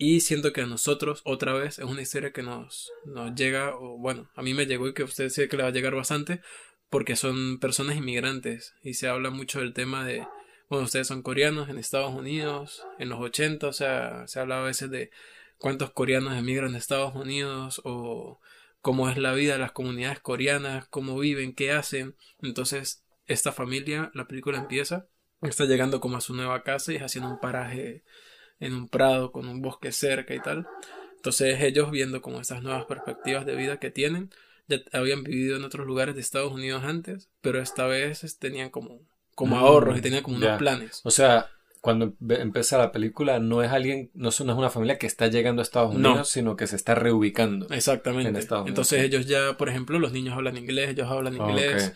Speaker 2: Y siento que a nosotros, otra vez, es una historia que nos, nos llega, o bueno, a mí me llegó y que a usted sí que le va a llegar bastante, porque son personas inmigrantes. Y se habla mucho del tema de, bueno, ustedes son coreanos en Estados Unidos, en los 80, o sea, se habla a veces de cuántos coreanos emigran de Estados Unidos, o cómo es la vida de las comunidades coreanas, cómo viven, qué hacen. Entonces, esta familia, la película empieza, está llegando como a su nueva casa y es haciendo un paraje en un prado con un bosque cerca y tal. Entonces ellos viendo como estas nuevas perspectivas de vida que tienen, ya habían vivido en otros lugares de Estados Unidos antes, pero esta vez es- tenían como, como
Speaker 1: Mm,
Speaker 2: ahorros y tenían como unos planes.
Speaker 1: O sea, cuando empieza la película, no es alguien, no es una familia que está llegando a Estados
Speaker 2: No.
Speaker 1: Unidos, sino que se está reubicando. En
Speaker 2: Exactamente.
Speaker 1: Estados Unidos,
Speaker 2: Entonces ellos ya, por ejemplo, los niños hablan inglés, ellos hablan inglés.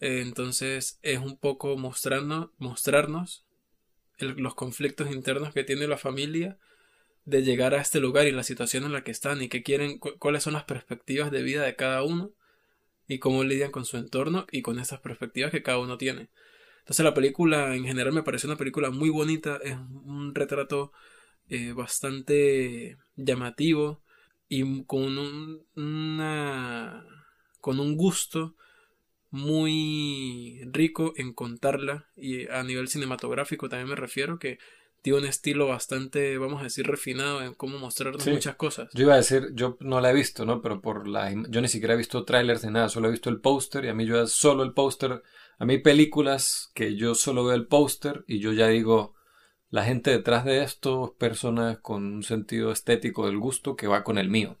Speaker 2: Eh, entonces es un poco mostrarnos, mostrarnos el- los conflictos internos que tiene la familia de llegar a este lugar y la situación en la que están y que quieren, cu- cuáles son las perspectivas de vida de cada uno y cómo lidian con su entorno y con estas perspectivas que cada uno tiene. Entonces la película en general me parece una película muy bonita, es un retrato eh, bastante llamativo y con un, una, con un gusto muy rico en contarla y a nivel cinematográfico también me refiero que tiene un estilo bastante, vamos a decir, refinado en cómo mostrarnos
Speaker 1: Sí.
Speaker 2: muchas cosas.
Speaker 1: Yo iba a decir, yo no la he visto, ¿no? Pero por la yo ni siquiera he visto trailers ni nada, solo he visto el póster y a mí yo solo el póster, a mí películas que yo solo veo el póster y yo ya digo, la gente detrás de esto es personas con un sentido estético del gusto que va con el mío,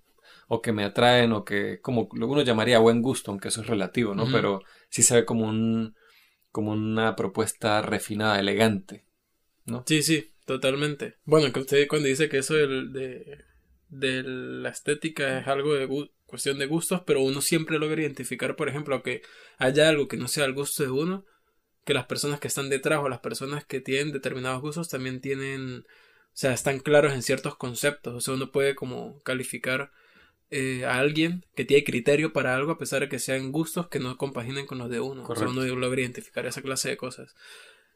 Speaker 1: o que me atraen, o que como uno llamaría buen gusto, aunque eso es relativo, ¿no? Pero sí se ve como un como una propuesta refinada, elegante, ¿no?
Speaker 2: Sí, sí, totalmente. Bueno, que usted cuando dice que eso del- de, de la estética es algo de cuestión de gustos, pero uno siempre logra identificar, por ejemplo, que haya algo que no sea el gusto de uno, que las personas que están detrás o las personas que tienen determinados gustos también tienen, o sea, están claros en ciertos conceptos, o sea, uno puede como calificar eh, a alguien que tiene criterio para algo a pesar de que sean gustos que no compaginen con los de uno, o sea,
Speaker 1: Correcto.
Speaker 2: uno logra identificar esa clase de cosas.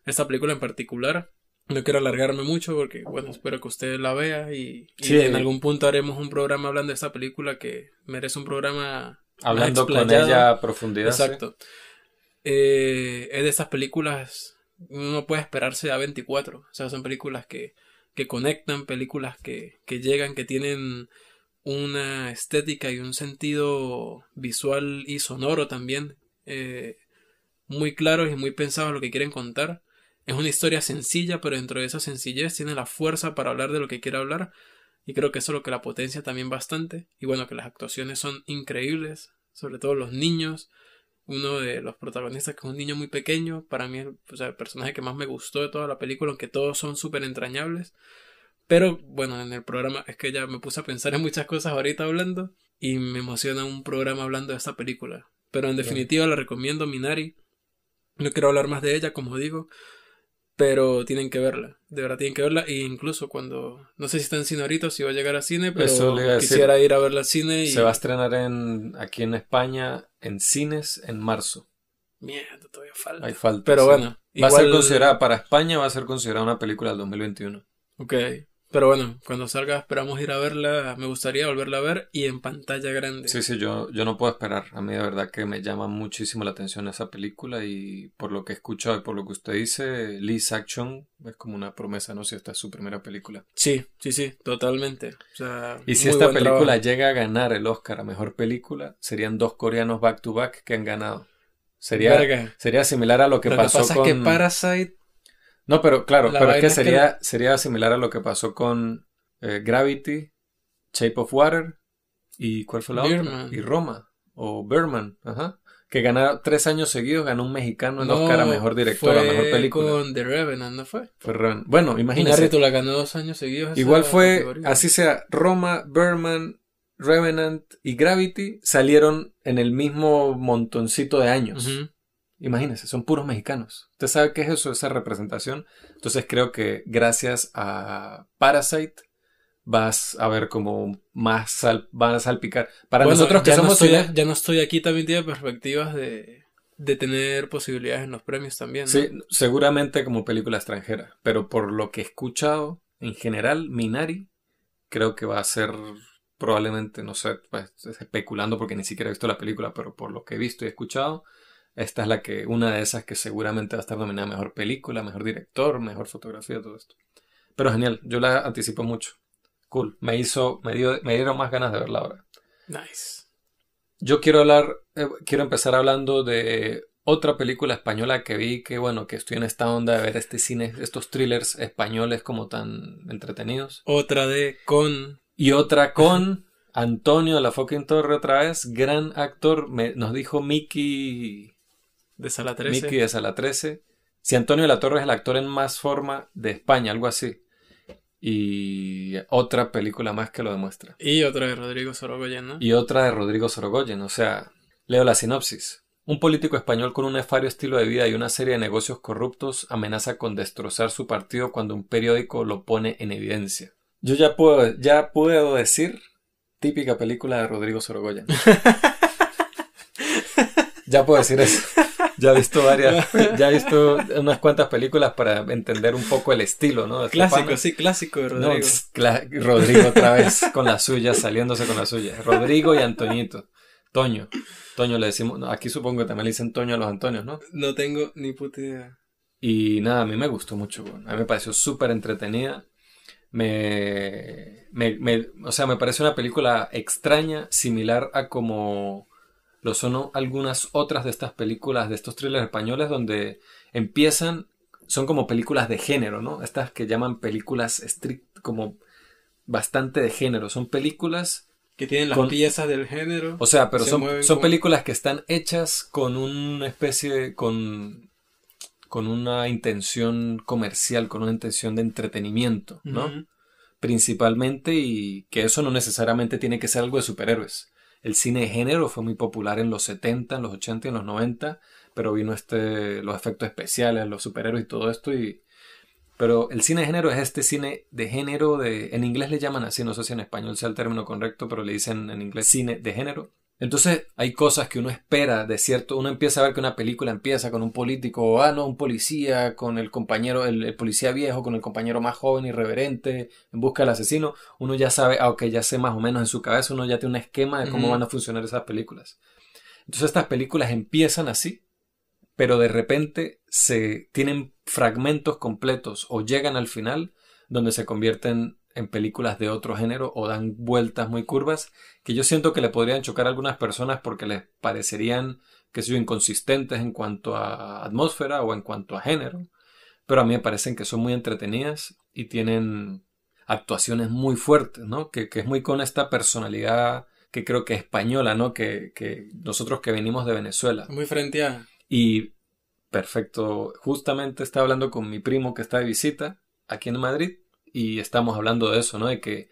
Speaker 2: Esta película en particular no quiero alargarme mucho porque, bueno, espero que usted la vea y, y
Speaker 1: Sí.
Speaker 2: en algún punto haremos un programa hablando de esta película que merece un programa más
Speaker 1: Hablando con ella a profundidad. sí.
Speaker 2: Exacto. Eh, es de estas películas, uno puede esperarse a 24. O sea, son películas que, que conectan, películas que, que llegan, que tienen una estética y un sentido visual y sonoro también eh, muy claros y muy pensados lo que quieren contar. Es una historia sencilla, pero dentro de esa sencillez tiene la fuerza para hablar de lo que quiere hablar. Y creo que eso es lo que la potencia también bastante. Y bueno, que las actuaciones son increíbles, sobre todo los niños. Uno de los protagonistas que es un niño muy pequeño, para mí es o sea, el personaje que más me gustó de toda la película, aunque todos son súper entrañables. Pero bueno, en el programa es que ya me puse a pensar en muchas cosas ahorita hablando y me emociona un programa hablando de esta película. Pero en definitiva la recomiendo Minari. No quiero hablar más de ella, como digo, pero tienen que verla. De verdad tienen que verla. E incluso cuando, no sé si está en cine ahorita o si va a llegar a cine, pero
Speaker 1: Eso le decir.
Speaker 2: quisiera ir a verla al cine y...
Speaker 1: Se va a estrenar en, aquí en España en cines en marzo.
Speaker 2: Mierda, todavía falta.
Speaker 1: Hay falta.
Speaker 2: Pero
Speaker 1: sí.
Speaker 2: bueno,
Speaker 1: Va a ser considerada para España, va a ser considerada una película del 2021.
Speaker 2: Ok. Pero bueno, cuando salga esperamos ir a verla. Me gustaría volverla a ver y en pantalla grande.
Speaker 1: Sí, sí, yo, yo no puedo esperar. A mí de verdad que me llama muchísimo la atención esa película y por lo que he escuchado y por lo que usted dice, Lee Sak-chung es como una promesa, no si esta es su primera película.
Speaker 2: Sí, sí, sí, totalmente. O sea,
Speaker 1: Y si esta película
Speaker 2: trabajo.
Speaker 1: llega a ganar el Oscar a Mejor Película, serían dos coreanos back to back que han ganado. Sería,
Speaker 2: Verga.
Speaker 1: sería similar a lo que
Speaker 2: Lo que
Speaker 1: pasó
Speaker 2: pasa
Speaker 1: con...
Speaker 2: es que Parasite.
Speaker 1: No, pero claro,
Speaker 2: La
Speaker 1: pero es que
Speaker 2: es que
Speaker 1: sería, sería similar a lo que pasó con eh, Gravity, Shape of Water y ¿cuál fue la otra? Y Roma o Berman, ajá, que ganaron tres años seguidos ganó un mexicano el
Speaker 2: No,
Speaker 1: Oscar a mejor director, a mejor película.
Speaker 2: con The Revenant, ¿no fue?
Speaker 1: Fue re- Bueno.
Speaker 2: Iñárritu la ganó dos años seguidos.
Speaker 1: Igual fue,
Speaker 2: categoría.
Speaker 1: así sea, Roma, Berman, Revenant y Gravity salieron en el mismo montoncito de años. Imagínense, son puros mexicanos. ¿Usted sabe qué es eso, esa representación? Entonces creo que gracias a Parasite vas a ver como más sal, van a salpicar. Para nosotros que somos
Speaker 2: ya no estoy aquí también tiene perspectivas de, de tener posibilidades en los premios también.
Speaker 1: Sí, seguramente como película extranjera, pero por lo que he escuchado, en general, Minari creo que va a ser probablemente, no sé, pues, especulando porque ni siquiera he visto la película, pero por lo que he visto y escuchado, esta es la que, una de esas que seguramente va a estar nominada a mejor película, mejor director, mejor fotografía, todo esto. Pero genial, yo la anticipo mucho. Cool, me hizo, me, dio, me dieron más ganas de verla ahora.
Speaker 2: Nice.
Speaker 1: Yo quiero hablar, eh, quiero empezar hablando de otra película española que vi, que bueno, que estoy en esta onda de ver este cine, estos thrillers españoles como tan entretenidos.
Speaker 2: Otra de con.
Speaker 1: Y otra con Antonio de la fucking Torre otra vez, gran actor, me, nos dijo Mickey
Speaker 2: de Sala 13.
Speaker 1: Mickey de Sala 13. Si Antonio de la Torre es el actor en más forma de España, algo así. Y otra película más que lo demuestra.
Speaker 2: Y otra de Rodrigo Sorogoyen, ¿no?
Speaker 1: Y otra de Rodrigo Sorogoyen, o sea, leo la sinopsis. Un político español con un nefario estilo de vida y una serie de negocios corruptos amenaza con destrozar su partido cuando un periódico lo pone en evidencia. Yo ya puedo, ya puedo decir típica película de Rodrigo Sorogoyen. <laughs> ya puedo decir eso. Ya he visto varias, <laughs> ya he visto unas cuantas películas para entender un poco el estilo, ¿no?
Speaker 2: Clásico, sí, clásico de Rodrigo.
Speaker 1: Rodrigo otra vez con la suya, saliéndose con la suya. Rodrigo y Antoñito. Toño. Toño le decimos, aquí supongo que también le dicen Toño a los Antonios, ¿no?
Speaker 2: No tengo ni puta idea.
Speaker 1: Y nada, a mí me gustó mucho, a mí me pareció súper entretenida. Me, me, me, o sea, me parece una película extraña, similar a como lo son algunas otras de estas películas, de estos thrillers españoles, donde empiezan, son como películas de género, ¿no? Estas que llaman películas strict, como bastante de género. Son películas
Speaker 2: que tienen las piezas del género.
Speaker 1: O sea, pero son, son películas que están hechas con una especie, con, con una intención comercial, con una intención de entretenimiento, ¿no? Principalmente y que eso no necesariamente tiene que ser algo de superhéroes. El cine de género fue muy popular en los 70, en los 80 y en los 90, pero vino este, los efectos especiales, los superhéroes y todo esto. Y, pero el cine de género es este cine de género, de, en inglés le llaman así, no sé si en español sea el término correcto, pero le dicen en inglés cine de género. Entonces hay cosas que uno espera de cierto, uno empieza a ver que una película empieza con un político, ah no, un policía, con el compañero, el, policía viejo, con el compañero más joven, irreverente, en busca del asesino, uno ya sabe, ah ok, ya sé más o menos en su cabeza, uno ya tiene un esquema de cómo van a funcionar esas películas. Entonces estas películas empiezan así, pero de repente se tienen fragmentos completos o llegan al final donde se convierten en películas de otro género o dan vueltas muy curvas que yo siento que le podrían chocar a algunas personas porque les parecerían que son inconsistentes en cuanto a atmósfera o en cuanto a género. Pero a mí me parecen que son muy entretenidas y tienen actuaciones muy fuertes, ¿no? Que, es muy con esta personalidad que creo que es española, ¿no? Que, que nosotros que venimos de Venezuela.
Speaker 2: Muy frente a...
Speaker 1: Y perfecto. Justamente estaba hablando con mi primo que está de visita aquí en Madrid y estamos hablando de eso, ¿no? De que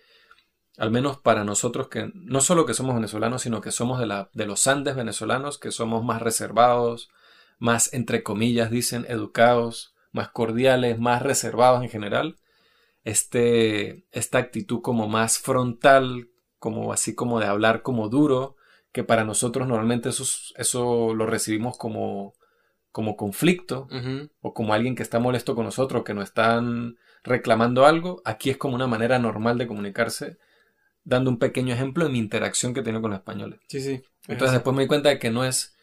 Speaker 1: al menos para nosotros que no solo que somos venezolanos, sino que somos de, la, de los Andes venezolanos, que somos más reservados, más entre comillas dicen educados, más cordiales, más reservados en general, este, esta actitud como más frontal, como así como de hablar como duro, que para nosotros normalmente eso, eso lo recibimos como, como conflicto o como alguien que está molesto con nosotros, que no están reclamando algo, aquí es como una manera normal de comunicarse, dando un pequeño ejemplo de mi interacción que tengo con los españoles.
Speaker 2: Sí, sí.
Speaker 1: Entonces después me di cuenta de que no es...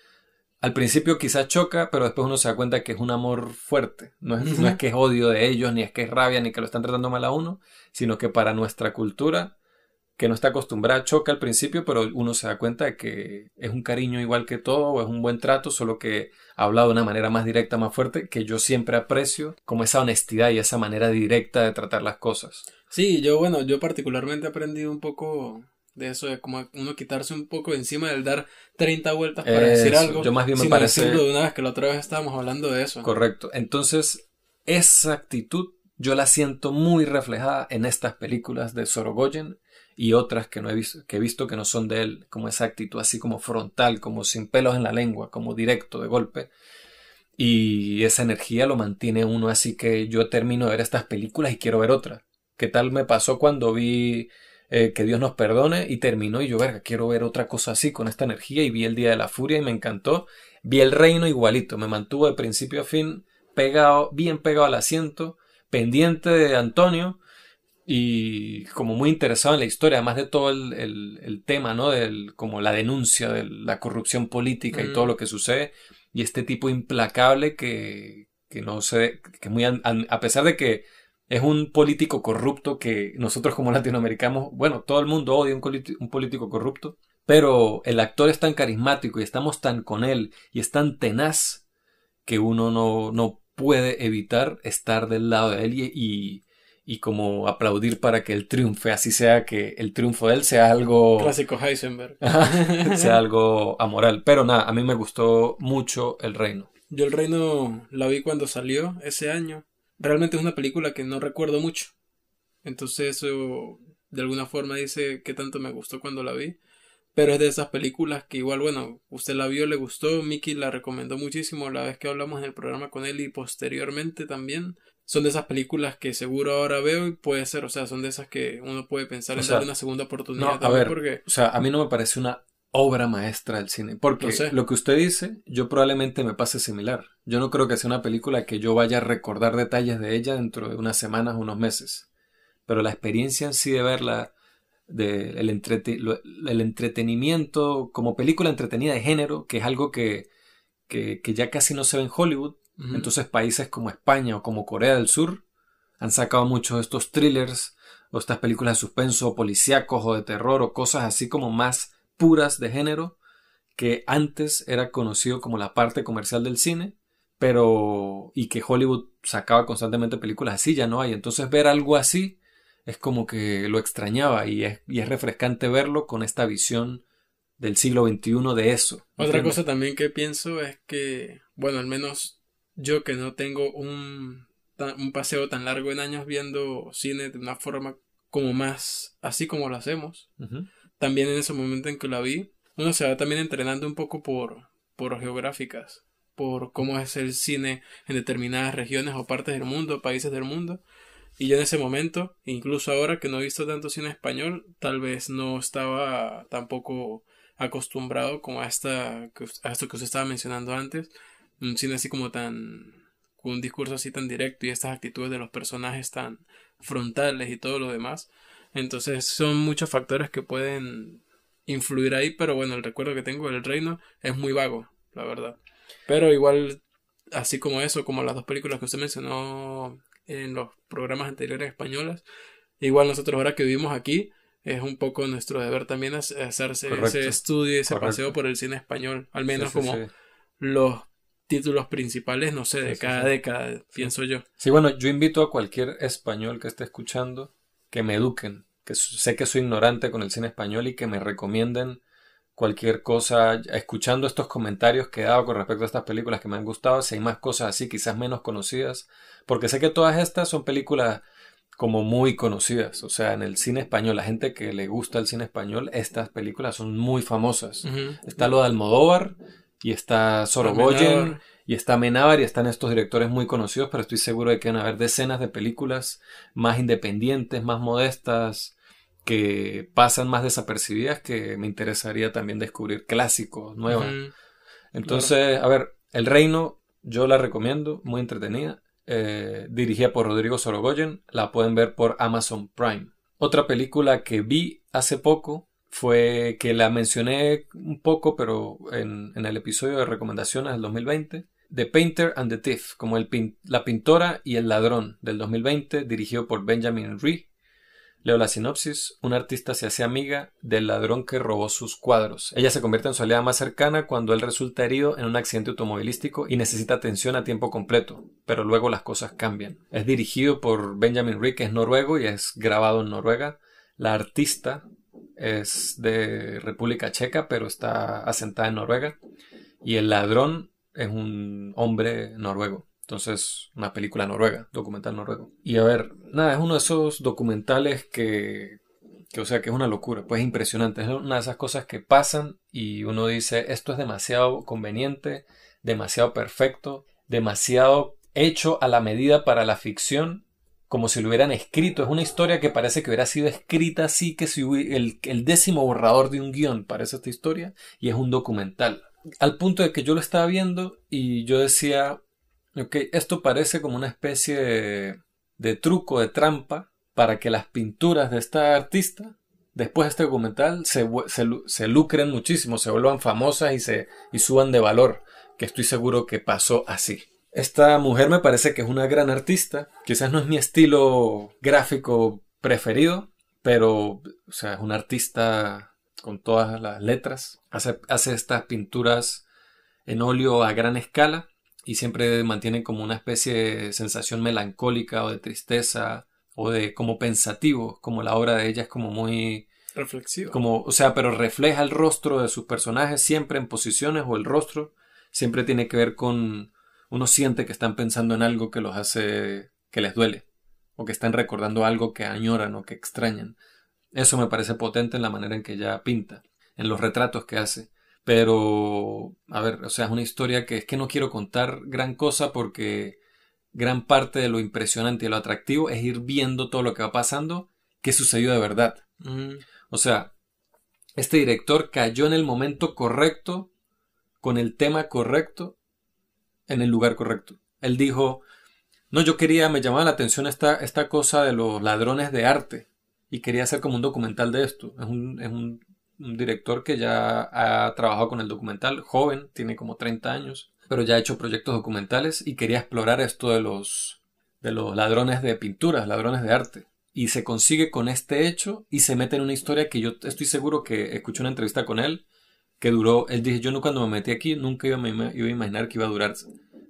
Speaker 1: Al principio quizás choca, pero después uno se da cuenta que es un amor fuerte. No es, no es que es odio de ellos, ni es que es rabia, ni que lo están tratando mal a uno, sino que para nuestra cultura que no está acostumbrada, choca al principio, pero uno se da cuenta de que es un cariño igual que todo, o es un buen trato, solo que ha hablado de una manera más directa, más fuerte, que yo siempre aprecio, como esa honestidad y esa manera directa de tratar las cosas.
Speaker 2: Sí, yo, bueno, yo particularmente he aprendido un poco de eso, de como uno quitarse un poco encima del dar 30 vueltas para decir algo.
Speaker 1: Yo más bien me parece.
Speaker 2: de una vez que la otra vez estábamos hablando de eso.
Speaker 1: Correcto. Entonces, esa actitud yo la siento muy reflejada en estas películas de Sorogoyen y otras que no he visto, que he visto que no son de él, como esa actitud así como frontal, como sin pelos en la lengua, como directo de golpe. Y esa energía lo mantiene uno así que yo termino de ver estas películas y quiero ver otra. ¿Qué tal me pasó cuando vi eh, Que Dios nos perdone y terminó y yo, verga, quiero ver otra cosa así con esta energía y vi El Día de la Furia y me encantó. Vi El Reino igualito, me mantuvo de principio a fin pegado, bien pegado al asiento, pendiente de Antonio y como muy interesado en la historia, además de todo el, el, tema, ¿no? Del, como la denuncia de la corrupción política y todo mm. lo que sucede, y este tipo implacable que, que no sé, que muy, a, pesar de que es un político corrupto que nosotros como latinoamericanos, bueno, todo el mundo odia un, un político corrupto, pero el actor es tan carismático y estamos tan con él y es tan tenaz que uno no, no puede evitar estar del lado de él y, y, como aplaudir para que él triunfe, así sea que el triunfo de él sea algo...
Speaker 2: Clásico Heisenberg.
Speaker 1: sea algo amoral. Pero nada, a mí me gustó mucho El Reino.
Speaker 2: Yo El Reino la vi cuando salió ese año. Realmente es una película que no recuerdo mucho. Entonces eso de alguna forma dice que tanto me gustó cuando la vi. Pero es de esas películas que igual, bueno, usted la vio, le gustó, Mickey la recomendó muchísimo la vez que hablamos en el programa con él y posteriormente también. Son de esas películas que seguro ahora veo y puede ser, o sea, son de esas que uno puede pensar en darle una segunda oportunidad.
Speaker 1: No, a ver, porque... o sea, a mí no me parece una obra maestra del cine. Porque lo que usted dice, yo probablemente me pase similar. Yo no creo que sea una película que yo vaya a recordar detalles de ella dentro de unas semanas unos meses. Pero la experiencia en sí de verla del el entretenimiento como película entretenida de género, que es algo que, que, ya casi no se ve en Hollywood. Entonces países como España o como Corea del Sur han sacado muchos de estos thrillers o estas películas de suspenso policíacos o de terror o cosas así como más puras de género que antes era conocido como la parte comercial del cine pero y que Hollywood sacaba constantemente películas así ya no hay entonces ver algo así es como que lo extrañaba y es, y es refrescante verlo con esta visión del siglo XXI de eso.
Speaker 2: Otra cosa también que pienso es que, bueno, al menos yo que no tengo un, un paseo tan largo en años viendo cine de una forma como más así como lo hacemos, también en ese momento en que la vi, uno se va también entrenando un poco por, por geográficas, por cómo es el cine en determinadas regiones o partes del mundo, países del mundo, y yo en ese momento, incluso ahora que no he visto tanto cine español, tal vez no estaba tampoco acostumbrado como a, esta, a esto que usted estaba mencionando antes, un cine así como tan, con un discurso así tan directo y estas actitudes de los personajes tan frontales y todo lo demás. Entonces son muchos factores que pueden influir ahí, pero bueno, el recuerdo que tengo del reino es muy vago, la verdad. Pero igual, así como eso, como las dos películas que usted mencionó en los programas anteriores españolas. Igual nosotros ahora que vivimos aquí, es un poco nuestro deber también hacerse ese estudio, ese paseo por el cine español, al menos como los títulos principales, no sé, de cada década, pienso yo.
Speaker 1: Sí, bueno, yo invito a cualquier español que esté escuchando que me eduquen, que sé que soy ignorante con el cine español y que me recomienden cualquier cosa, escuchando estos comentarios que he dado con respecto a estas películas que me han gustado, si hay más cosas así, quizás menos conocidas, porque sé que todas estas son películas como muy conocidas, o sea, en el cine español, la gente que le gusta el cine español, estas películas son muy famosas. Está lo de Almodóvar, y está Sorogoyen, y está Menábar, y están estos directores muy conocidos, pero estoy seguro de que van a haber decenas de películas más independientes, más modestas, que pasan más desapercibidas que me interesaría también descubrir clásicos nuevos. Entonces, a ver, El Reino yo la recomiendo, muy entretenida. Eh, dirigida por Rodrigo Sorogoyen, la pueden ver por Amazon Prime. Otra película que vi hace poco fue que la mencioné un poco, pero en, el episodio de recomendaciones del 2020, The Painter and the Thief, como el la pintora y el ladrón del 2020, dirigido por Benjamin Ree Leo la sinopsis. Una artista se hace amiga del ladrón que robó sus cuadros. Ella se convierte en su aliada más cercana cuando él resulta herido en un accidente automovilístico y necesita atención a tiempo completo, pero luego las cosas cambian. Es dirigido por Benjamin Rick, que es noruego y es grabado en Noruega. La artista es de República Checa, pero está asentada en Noruega. Y el ladrón es un hombre noruego. Entonces, una película noruega, documental noruego. Y a ver, nada, es uno de esos documentales que, que, o sea, que es una locura, pues es impresionante. Es una de esas cosas que pasan y uno dice, esto es demasiado conveniente, demasiado perfecto, demasiado hecho a la medida para la ficción como si lo hubieran escrito. Es una historia que parece que hubiera sido escrita así, que si el, el décimo borrador de un guion parece esta historia, y es un documental. Al punto de que yo lo estaba viendo y yo decía, ok, esto parece como una especie de, truco, de trampa, para que las pinturas de esta artista después de este documental se, se, lucren muchísimo, se vuelvan famosas y, se, y suban de valor, que estoy seguro que pasó así. Esta mujer me parece que es una gran artista. Quizás no es mi estilo gráfico preferido, pero o sea, es una artista con todas las letras. Hace, hace estas pinturas en óleo a gran escala y siempre mantiene como una especie de sensación melancólica o de tristeza o de como pensativo, como la obra de ella es como muy
Speaker 2: reflexiva.
Speaker 1: Como, o sea, pero refleja el rostro de sus personajes siempre en posiciones o el rostro siempre tiene que ver con uno siente que están pensando en algo que los hace que les duele o que están recordando algo que añoran o que extrañan. Eso me parece potente en la manera en que ella pinta, en los retratos que hace. Pero, a ver, o sea, es una historia que es que no quiero contar gran cosa porque gran parte de lo impresionante y lo atractivo es ir viendo todo lo que va pasando, qué sucedió de verdad. Mm. O sea, este director cayó en el momento correcto, con el tema correcto en el lugar correcto. Él dijo, no, yo quería, me llamaba la atención esta, esta cosa de los ladrones de arte y quería hacer como un documental de esto. Es un, es un, director que ya ha trabajado con el documental, joven, tiene como 30 años, pero ya ha hecho proyectos documentales y quería explorar esto de los, de los ladrones de pinturas, ladrones de arte. Y se consigue con este hecho y se mete en una historia que yo estoy seguro que escuché una entrevista con él que duró, él dije, yo no cuando me metí aquí nunca iba, a imaginar que iba a durar,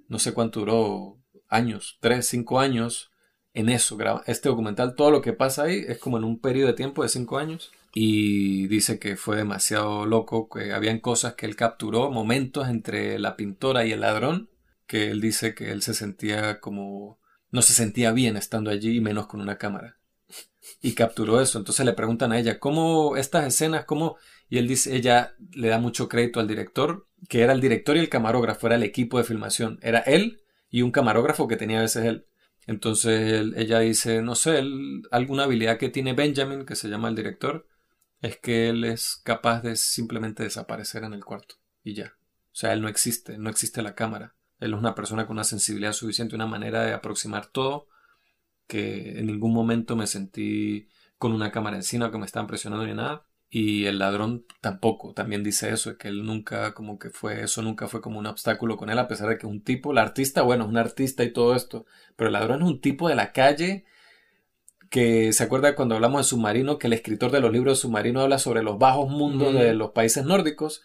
Speaker 1: no sé cuánto duró, años, tres, cinco años en eso. Este documental, todo lo que pasa ahí es como en un periodo de tiempo de cinco años. Y dice que fue demasiado loco, que habían cosas que él capturó, momentos entre la pintora y el ladrón, que él dice que él se sentía como... no se sentía bien estando allí y menos con una cámara. Y capturó eso. Entonces le preguntan a ella, ¿cómo estas escenas, cómo y él dice, ella le da mucho crédito al director, que era el director y el camarógrafo, era el equipo de filmación, era él y un camarógrafo que tenía a veces él. Entonces ella dice, no sé, alguna habilidad que tiene Benjamin, que se llama el director, es que él es capaz de simplemente desaparecer en el cuarto y ya. O sea, él no existe, no existe la cámara. Él es una persona con una sensibilidad suficiente, una manera de aproximar todo, que en ningún momento me sentí con una cámara encima que me estaban presionando ni nada. Y el ladrón tampoco, también dice eso, que él nunca, como que fue, eso nunca fue como un obstáculo con él, a pesar de que es un tipo, el artista, bueno, es un artista y todo esto, pero el ladrón es un tipo de la calle que se acuerda cuando hablamos de submarino, que el escritor de los libros de submarino habla sobre los bajos mundos de los países nórdicos.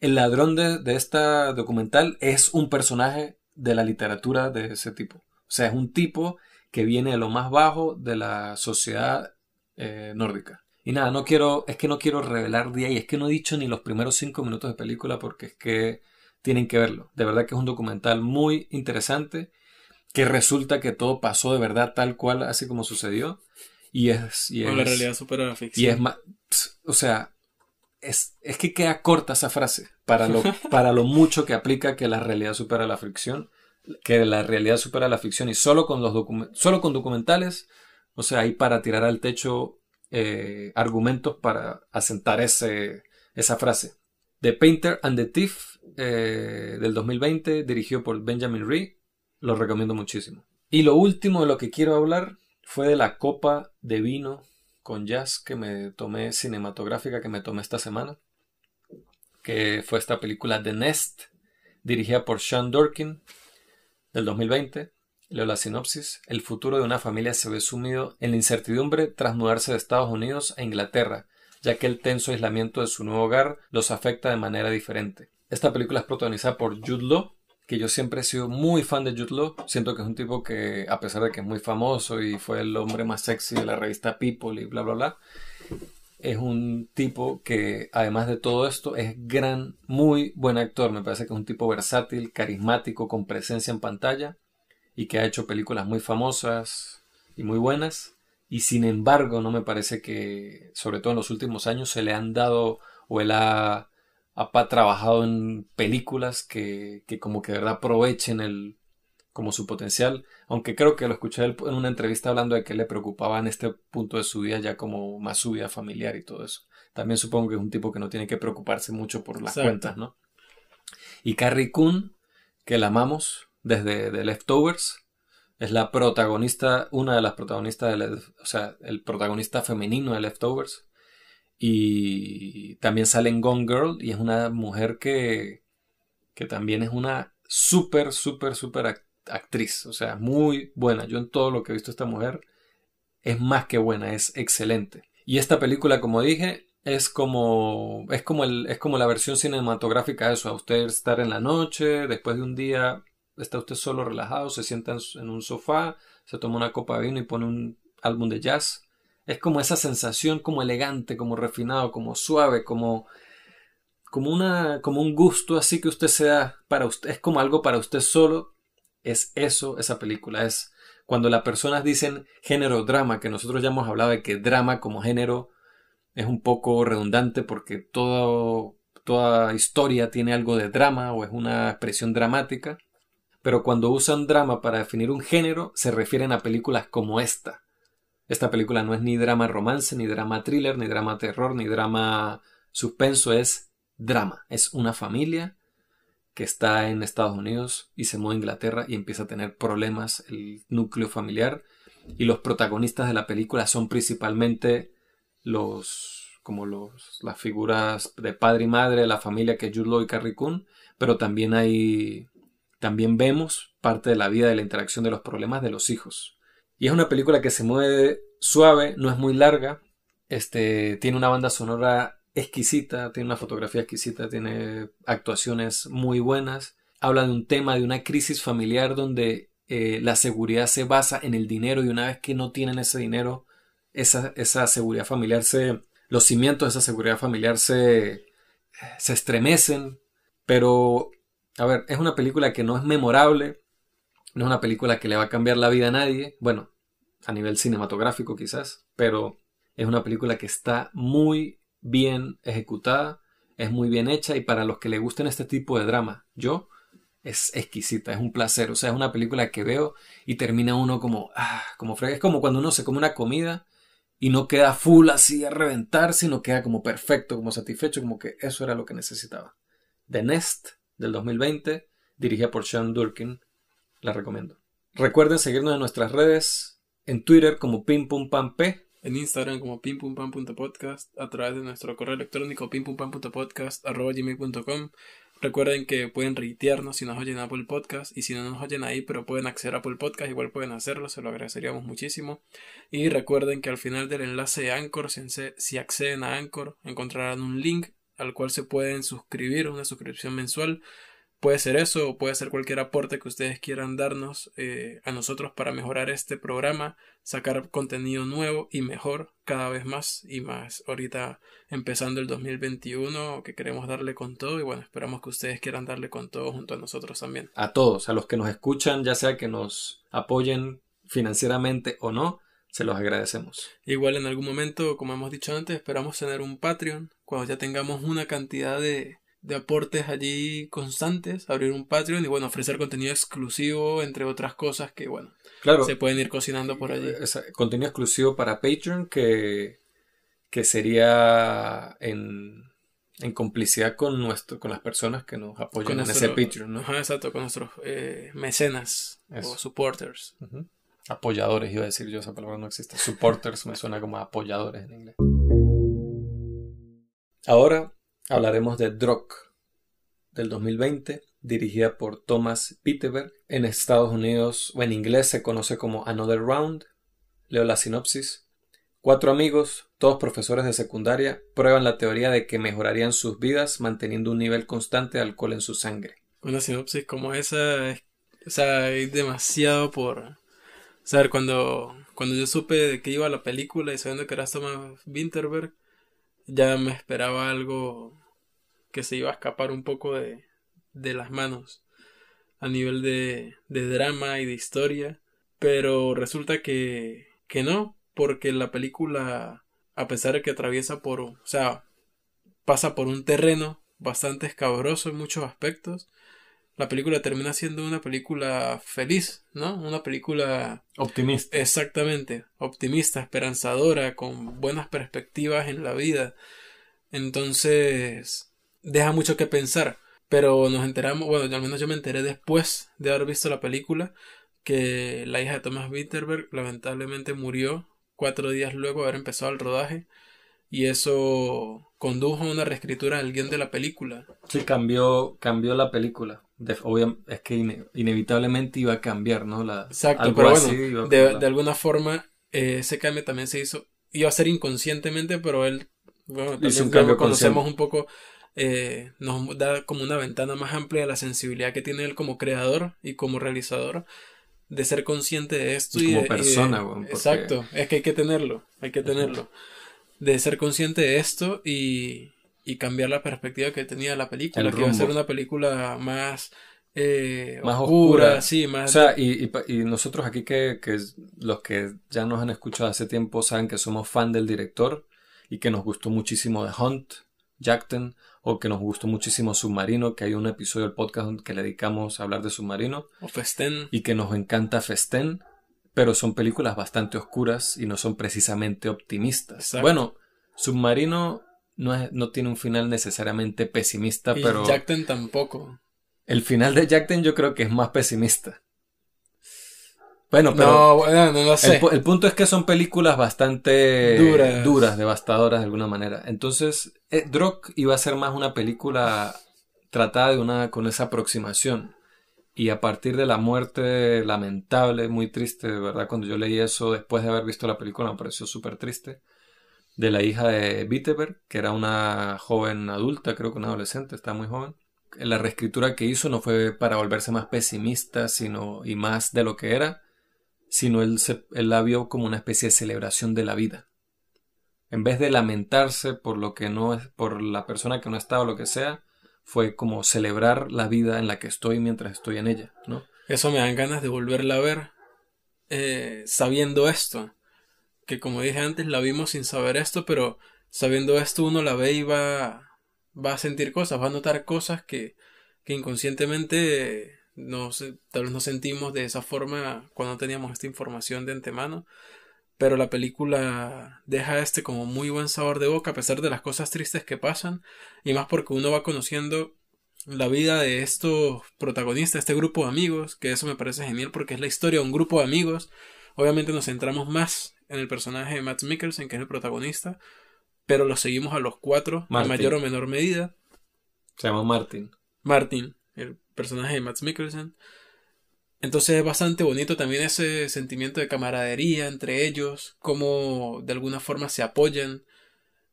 Speaker 1: El ladrón de, de esta documental es un personaje de la literatura de ese tipo. O sea, es un tipo que viene de lo más bajo de la sociedad eh, nórdica. Y nada, no quiero, es que no quiero revelar de ahí, es que no he dicho ni los primeros cinco minutos de película porque es que tienen que verlo. De verdad que es un documental muy interesante, que resulta que todo pasó de verdad tal cual, así como sucedió. Y es... Y
Speaker 2: la realidad supera la ficción.
Speaker 1: Y es más... O sea, es, es, que queda corta esa frase para lo, <laughs> para lo mucho que aplica que la realidad supera la ficción, que la realidad supera la ficción y solo con, los solo con documentales, o sea, hay para tirar al techo eh, argumentos para asentar ese, esa frase. The Painter and the Thief eh, del 2020, dirigido por Benjamin Ree, lo recomiendo muchísimo. Y lo último de lo que quiero hablar fue de la copa de vino con jazz que me tomé cinematográfica que me tomé esta semana, que fue esta película The Nest, dirigida por Sean Dorkin del 2020. Leo la sinopsis. El futuro de una familia se ve sumido en la incertidumbre tras mudarse de Estados Unidos a Inglaterra, ya que el tenso aislamiento de su nuevo hogar los afecta de manera diferente. Esta película es protagonizada por Jude Law, que yo siempre he sido muy fan de Jude Law. Siento que es un tipo que, a pesar de que es muy famoso y fue el hombre más sexy de la revista People y bla, bla, bla, es un tipo que, además de todo esto, es gran, muy buen actor. Me parece que es un tipo versátil, carismático, con presencia en pantalla y que ha hecho películas muy famosas y muy buenas. Y sin embargo, no me parece que, sobre todo en los últimos años, se le han dado o él ha, ha trabajado en películas que, que, como que de verdad aprovechen el, como su potencial, aunque creo que lo escuché en una entrevista hablando de que le preocupaba en este punto de su vida ya como más su vida familiar y todo eso. También supongo que es un tipo que no tiene que preocuparse mucho por las cuentas, ¿no? Y Carrie Coon, que la amamos desde The Leftovers, es la protagonista, una de las protagonistas, de, o sea, el protagonista femenino de Leftovers. Y también sale en Gone Girl y es una mujer que, que también es una súper, súper, súper actriz, o sea, muy buena. Yo en todo lo que he visto esta mujer es más que buena, es excelente. Y esta película, como dije, es como es como el, es como la versión cinematográfica de eso, a usted estar en la noche, después de un día está usted solo relajado, se sienta en un sofá, se toma una copa de vino y pone un álbum de jazz. Es como esa sensación como elegante, como refinado, como suave, como como una como un gusto así que usted se da para usted, es como algo para usted solo es eso, esa película. Es cuando las personas dicen género drama, que nosotros ya hemos hablado de que drama como género es un poco redundante porque todo, toda historia tiene algo de drama o es una expresión dramática. Pero cuando usan drama para definir un género, se refieren a películas como esta. Esta película no es ni drama romance, ni drama thriller, ni drama terror, ni drama suspenso, es drama. Es una familia que está en Estados Unidos y se mueve a Inglaterra y empieza a tener problemas el núcleo familiar y los protagonistas de la película son principalmente los como los las figuras de padre y madre de la familia que es Jude y Carrie Coon, pero también hay también vemos parte de la vida de la interacción de los problemas de los hijos. Y es una película que se mueve suave, no es muy larga, este tiene una banda sonora exquisita, tiene una fotografía exquisita, tiene actuaciones muy buenas. Habla de un tema de una crisis familiar donde eh, la seguridad se basa en el dinero y una vez que no tienen ese dinero, esa, esa seguridad familiar se... los cimientos de esa seguridad familiar se, se estremecen. Pero, a ver, es una película que no es memorable, no es una película que le va a cambiar la vida a nadie, bueno, a nivel cinematográfico quizás, pero es una película que está muy bien ejecutada, es muy bien hecha y para los que le gusten este tipo de drama, yo, es exquisita, es un placer, o sea, es una película que veo y termina uno como, ah, como frega, es como cuando uno se come una comida y no queda full así a reventar, sino queda como perfecto, como satisfecho, como que eso era lo que necesitaba. The Nest del 2020, dirigida por Sean Durkin, la recomiendo. Recuerden seguirnos en nuestras redes, en Twitter como Pim Pum Pam P
Speaker 2: en Instagram como pimpumpam.podcast, a través de nuestro correo electrónico gmail.com Recuerden que pueden reitearnos si nos oyen Apple Podcast y si no nos oyen ahí, pero pueden acceder a Apple Podcast, igual pueden hacerlo, se lo agradeceríamos muchísimo. Y recuerden que al final del enlace de Anchor, si acceden a Anchor, encontrarán un link al cual se pueden suscribir, una suscripción mensual Puede ser eso o puede ser cualquier aporte que ustedes quieran darnos eh, a nosotros para mejorar este programa, sacar contenido nuevo y mejor cada vez más y más. Ahorita empezando el 2021 que queremos darle con todo y bueno, esperamos que ustedes quieran darle con todo junto a nosotros también.
Speaker 1: A todos, a los que nos escuchan, ya sea que nos apoyen financieramente o no, se los agradecemos.
Speaker 2: Igual en algún momento, como hemos dicho antes, esperamos tener un Patreon cuando ya tengamos una cantidad de de aportes allí constantes, abrir un Patreon y bueno, ofrecer contenido exclusivo, entre otras cosas que bueno, claro, se pueden ir cocinando por allí.
Speaker 1: contenido exclusivo para Patreon que, que sería en, en complicidad con nuestro, con las personas que nos apoyan en ese Patreon, ¿no?
Speaker 2: exacto, con nuestros eh, mecenas o supporters.
Speaker 1: Apoyadores, iba a decir yo, esa palabra no existe. Supporters me suena como apoyadores en inglés. Ahora hablaremos de Drock del 2020, dirigida por Thomas Peterberg. En Estados Unidos o en inglés se conoce como Another Round. Leo la sinopsis. Cuatro amigos, todos profesores de secundaria, prueban la teoría de que mejorarían sus vidas manteniendo un nivel constante de alcohol en su sangre.
Speaker 2: Una sinopsis como esa, es, o sea, hay demasiado por... O sea, cuando, cuando yo supe de que iba la película y sabiendo que era Thomas Winterberg, ya me esperaba algo que se iba a escapar un poco de, de las manos a nivel de, de drama y de historia, pero resulta que, que no, porque la película, a pesar de que atraviesa por, o sea, pasa por un terreno bastante escabroso en muchos aspectos, la película termina siendo una película feliz, ¿no? Una película
Speaker 1: optimista.
Speaker 2: Exactamente, optimista, esperanzadora, con buenas perspectivas en la vida. Entonces, deja mucho que pensar. Pero nos enteramos, bueno, al menos yo me enteré después de haber visto la película, que la hija de Thomas Winterberg lamentablemente murió cuatro días luego de haber empezado el rodaje. Y eso condujo a una reescritura del guion de la película.
Speaker 1: Sí, cambió, cambió la película. Es que inevitablemente iba a cambiar, ¿no? La,
Speaker 2: Exacto, pero bueno, de, alguna forma eh, ese cambio también se hizo, iba a ser inconscientemente, pero él, bueno, también un conocemos un poco eh, nos da como una ventana más amplia a la sensibilidad que tiene él como creador y como realizador de ser consciente de esto y,
Speaker 1: como persona
Speaker 2: exacto es que hay que tenerlo hay que tenerlo. De ser consciente de esto y, y cambiar la perspectiva que tenía la película que iba a ser una película más eh,
Speaker 1: más oscura,
Speaker 2: sí más
Speaker 1: o sea y, y, nosotros aquí que, que los que ya nos han escuchado hace tiempo saben que somos fan del director y que nos gustó muchísimo de Hunt Jackton o que nos gustó muchísimo Submarino, que hay un episodio del podcast que le dedicamos a hablar de Submarino.
Speaker 2: O Festen.
Speaker 1: Y que nos encanta Festen, pero son películas bastante oscuras y no son precisamente optimistas. Bueno, Submarino no, es, no tiene un final necesariamente pesimista,
Speaker 2: y
Speaker 1: pero...
Speaker 2: Jackton tampoco.
Speaker 1: El final de Jackton yo creo que es más pesimista. Bueno, pero.
Speaker 2: No, no lo sé.
Speaker 1: El, punto es que son películas bastante duras. duras, devastadoras de alguna manera. Entonces, eh, Drock iba a ser más una película tratada de una, con esa aproximación. Y a partir de la muerte lamentable, muy triste, de verdad, cuando yo leí eso después de haber visto la película, me pareció súper triste. De la hija de Wittenberg, que era una joven adulta, creo que una adolescente, está muy joven. La reescritura que hizo no fue para volverse más pesimista, sino y más de lo que era, sino él, la vio como una especie de celebración de la vida. En vez de lamentarse por lo que no es, por la persona que no estaba o lo que sea, fue como celebrar la vida en la que estoy mientras estoy en ella, ¿no?
Speaker 2: Eso me dan ganas de volverla a ver eh, sabiendo esto. Que como dije antes, la vimos sin saber esto, pero sabiendo esto uno la ve y va, va a sentir cosas, va a notar cosas que, que inconscientemente no, tal vez nos sentimos de esa forma cuando teníamos esta información de antemano, pero la película deja este como muy buen sabor de boca a pesar de las cosas tristes que pasan y más porque uno va conociendo la vida de estos protagonistas, este grupo de amigos, que eso me parece genial porque es la historia de un grupo de amigos. Obviamente nos centramos más en el personaje de Matt Mikkelsen, que es el protagonista, pero lo seguimos a los cuatro en mayor o menor medida.
Speaker 1: Se llama Martin.
Speaker 2: Martin, el personaje de Matt Mikkelsen. Entonces es bastante bonito también ese sentimiento de camaradería entre ellos, cómo de alguna forma se apoyan.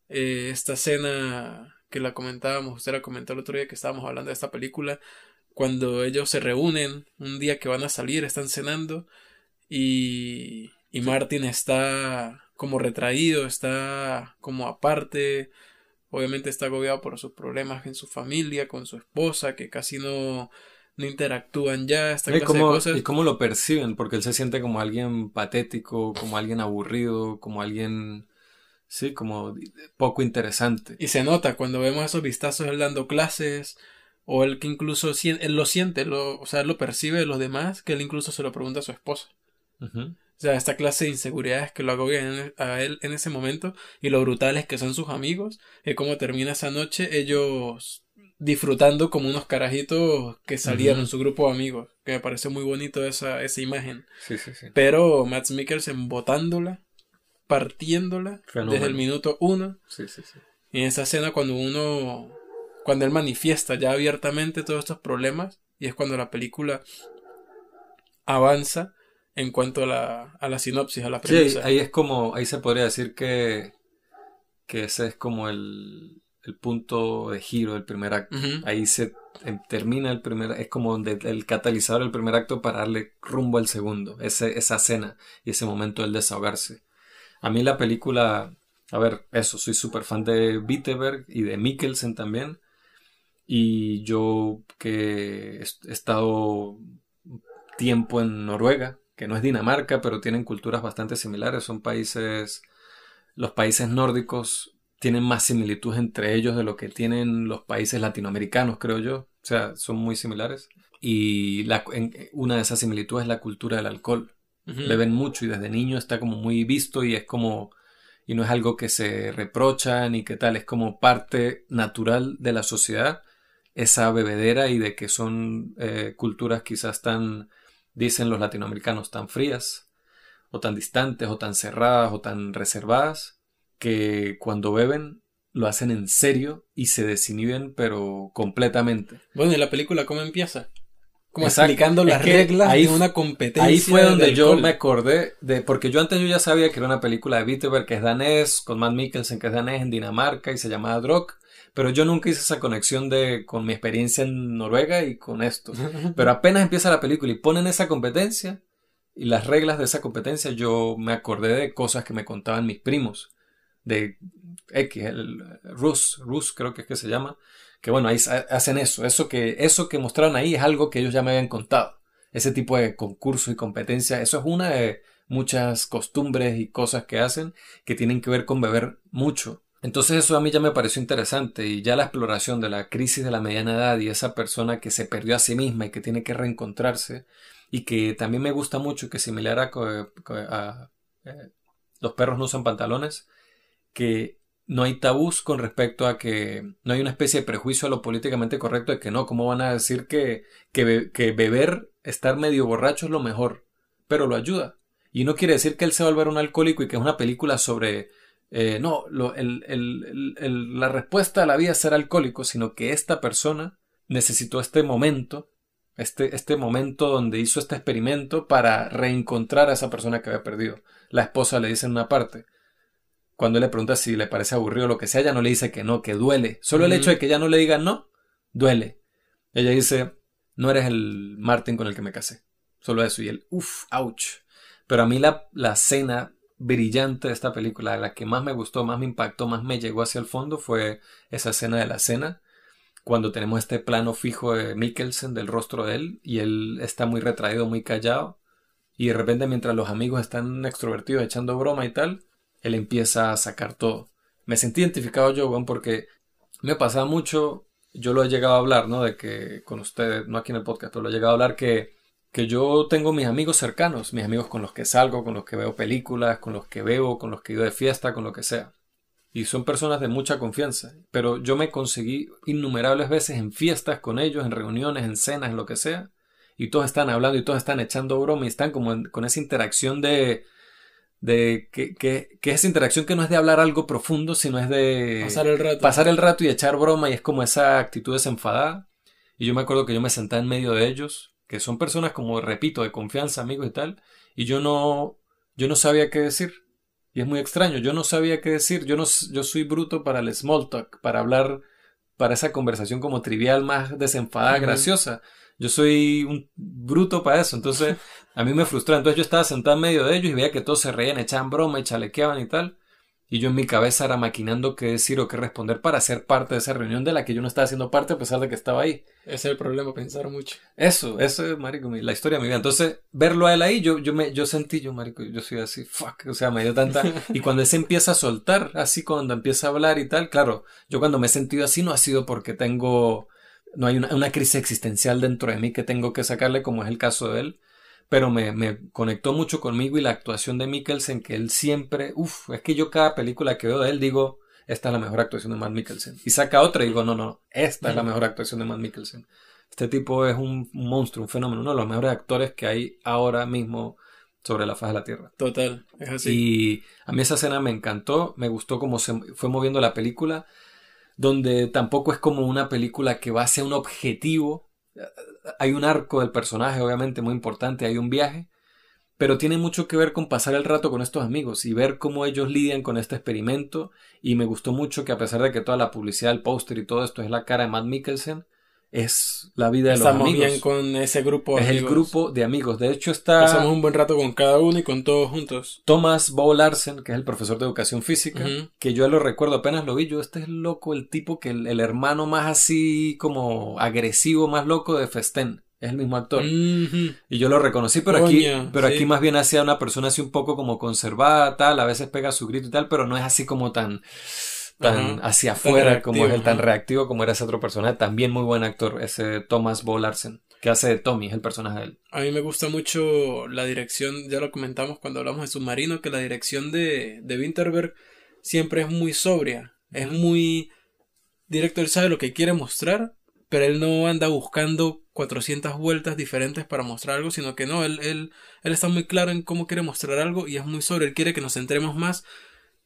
Speaker 2: Eh, esta escena que la comentábamos, usted la comentó el otro día que estábamos hablando de esta película, cuando ellos se reúnen un día que van a salir, están cenando y, y Martin está como retraído, está como aparte, Obviamente está agobiado por sus problemas en su familia, con su esposa, que casi no, no interactúan ya, esta
Speaker 1: ¿Y cómo, ¿Y cómo lo perciben? Porque él se siente como alguien patético, como alguien aburrido, como alguien, sí, como poco interesante.
Speaker 2: Y se nota cuando vemos esos vistazos él dando clases, o él que incluso él lo siente, lo, o sea, él lo percibe de los demás, que él incluso se lo pregunta a su esposa. Sea, esta clase de inseguridades que lo agobian a él en ese momento y lo brutales que son sus amigos, y cómo termina esa noche ellos disfrutando como unos carajitos que salieron, su grupo de amigos, que me parece muy bonito esa, esa imagen.
Speaker 1: Sí, sí, sí.
Speaker 2: Pero Matt Mikkelsen botándola, partiéndola desde el minuto uno.
Speaker 1: Sí, sí, sí.
Speaker 2: Y en esa escena cuando uno, cuando él manifiesta ya abiertamente todos estos problemas, y es cuando la película avanza en cuanto a la, a la sinopsis, a la premisa.
Speaker 1: Sí, ahí es como, ahí se podría decir que, que ese es como el, el punto de giro del primer acto. Ahí se em, termina el primer, es como el catalizador del primer acto para darle rumbo al segundo, ese, esa cena y ese momento del desahogarse. A mí la película, a ver, eso, soy súper fan de Wittenberg y de Mikkelsen también. Y yo que he estado tiempo en Noruega, que no es Dinamarca, pero tienen culturas bastante similares. Son países, los países nórdicos tienen más similitud entre ellos de lo que tienen los países latinoamericanos, creo yo. O sea, son muy similares. Y la, una de esas similitudes es la cultura del alcohol. Beben mucho y desde niño está como muy visto y es como y no es algo que se reprocha ni que tal, es como parte natural de la sociedad esa bebedera y de que son eh, culturas quizás tan, dicen los latinoamericanos, tan frías o tan distantes o tan cerradas o tan reservadas que cuando beben lo hacen en serio y se desinhiben pero completamente.
Speaker 2: Bueno, ¿y la película cómo empieza? Como explicando las reglas
Speaker 1: ahí,
Speaker 2: de una competencia.
Speaker 1: Ahí fue donde yo me acordé de. Porque yo antes yo ya sabía que era una película de Wittenberg que es danés, con Matt Mikkelsen que es danés en Dinamarca y se llamaba Drog. Pero yo nunca hice esa conexión de con mi experiencia en Noruega y con esto. <laughs> Pero apenas empieza la película y ponen esa competencia y las reglas de esa competencia, yo me acordé de cosas que me contaban mis primos. De X, el Rus, Rus creo que es que se llama que bueno, ahí hacen eso, eso que, eso que mostraron ahí es algo que ellos ya me habían contado. Ese tipo de concurso y competencia, eso es una de muchas costumbres y cosas que hacen que tienen que ver con beber mucho. Entonces eso a mí ya me pareció interesante y ya la exploración de la crisis de la mediana edad y esa persona que se perdió a sí misma y que tiene que reencontrarse y que también me gusta mucho que similar a, a eh, Los perros no usan pantalones, que no hay tabús con respecto a que no hay una especie de prejuicio a lo políticamente correcto de que no, ¿cómo van a decir que, que, beber, estar medio borracho es lo mejor? Pero lo ayuda. Y no quiere decir que él se va a volver un alcohólico y que es una película sobre... Eh, no, lo, el, el, la respuesta a la vida es ser alcohólico, sino que esta persona necesitó este momento, este, este momento donde hizo este experimento para reencontrar a esa persona que había perdido. La esposa le dice en una parte, cuando le pregunta si le parece aburrido o lo que sea, ella no le dice que no, que duele. Solo el hecho de que ella no le diga no, duele. Ella dice, no eres el Martin con el que me casé. Solo eso. Y el, uff, ouch. Pero a mí la, la escena brillante de esta película, la que más me gustó, más me impactó, más me llegó hacia el fondo, fue esa escena de la cena, cuando tenemos este plano fijo de Mikkelsen, del rostro de él, y él está muy retraído, muy callado, y de repente mientras los amigos están extrovertidos echando broma y tal, él empieza a sacar todo. Me sentí identificado yo, bueno, porque me pasaba mucho, yo lo he llegado a hablar, ¿no? De que con ustedes, no aquí en el podcast, lo he llegado a hablar que, que yo tengo mis amigos cercanos, mis amigos con los que salgo, con los que veo películas, con los que veo, con los que ido de fiesta, con lo que sea. Y son personas de mucha confianza. Pero yo me conseguí innumerables veces en fiestas con ellos, en reuniones, en cenas, en lo que sea. Y todos están hablando y todos están echando broma y están como con esa interacción de, de que, que, que, esa interacción que no es de hablar algo profundo, sino es de
Speaker 2: pasar el rato.
Speaker 1: pasar el rato y echar broma y es como esa actitud desenfadada. Y yo me acuerdo que yo me sentaba en medio de ellos, que son personas como, repito, de confianza, amigos y tal, y yo no, yo no sabía qué decir. Y es muy extraño, yo no sabía qué decir, yo no, yo soy bruto para el small talk, para hablar, para esa conversación como trivial, más desenfadada, graciosa. Yo soy un bruto para eso, entonces a mí me frustró. Entonces yo estaba sentado en medio de ellos y veía que todos se reían, echaban broma y chalequeaban y tal. Y yo en mi cabeza era maquinando qué decir o qué responder para ser parte de esa reunión de la que yo no estaba haciendo parte a pesar de que estaba ahí.
Speaker 2: Ese es el problema, pensar mucho.
Speaker 1: Eso, eso es, marico, la historia de mi vida. Entonces, verlo a él ahí, yo, yo, me, yo sentí, yo, marico, yo soy así, fuck, o sea, me dio tanta... y <laughs> cuando él se empieza a soltar, así cuando empieza a hablar y tal, claro, yo cuando me he sentido así no ha sido porque tengo no hay una, crisis existencial dentro de mí que tengo que sacarle, como es el caso de él, pero me, me conectó mucho conmigo y la actuación de Mikkelsen, que él siempre, uff, es que yo cada película que veo de él digo, esta es la mejor actuación de Matt Mikkelsen. Y saca otra y digo, no, no, esta es la mejor actuación de Matt Mikkelsen. Este tipo es un, monstruo, un fenómeno, uno de los mejores actores que hay ahora mismo sobre la faz de la Tierra.
Speaker 2: Total, es así.
Speaker 1: Y a mí esa escena me encantó, me gustó cómo se fue moviendo la película donde tampoco es como una película que va hacia un objetivo. Hay un arco del personaje, obviamente, muy importante, hay un viaje, pero tiene mucho que ver con pasar el rato con estos amigos y ver cómo ellos lidian con este experimento. Y me gustó mucho que a pesar de que toda la publicidad, el póster y todo esto es la cara de Matt Mikkelsen, es la vida de los amigos.
Speaker 2: bien con ese grupo.
Speaker 1: Es el grupo de amigos. De hecho está...
Speaker 2: Pasamos un buen rato con cada uno y con todos juntos.
Speaker 1: Thomas Bo Larsen, que es el profesor de educación física, que yo lo recuerdo, apenas lo vi, yo este es loco, el tipo que el, hermano más así como agresivo, más loco de Festen. Es el mismo actor. Y yo lo reconocí, pero aquí, pero aquí más bien hacía una persona así un poco como conservada, tal, a veces pega su grito y tal, pero no es así como tan tan hacia afuera como es el tan reactivo como era ese otro personaje. También muy buen actor, ese Thomas Bo que hace de Tommy, es el personaje de él.
Speaker 2: A mí me gusta mucho la dirección, ya lo comentamos cuando hablamos de Submarino, que la dirección de, de Winterberg siempre es muy sobria, es muy directo, él sabe lo que quiere mostrar, pero él no anda buscando 400 vueltas diferentes para mostrar algo, sino que no, él, él, él está muy claro en cómo quiere mostrar algo y es muy sobre, él quiere que nos centremos más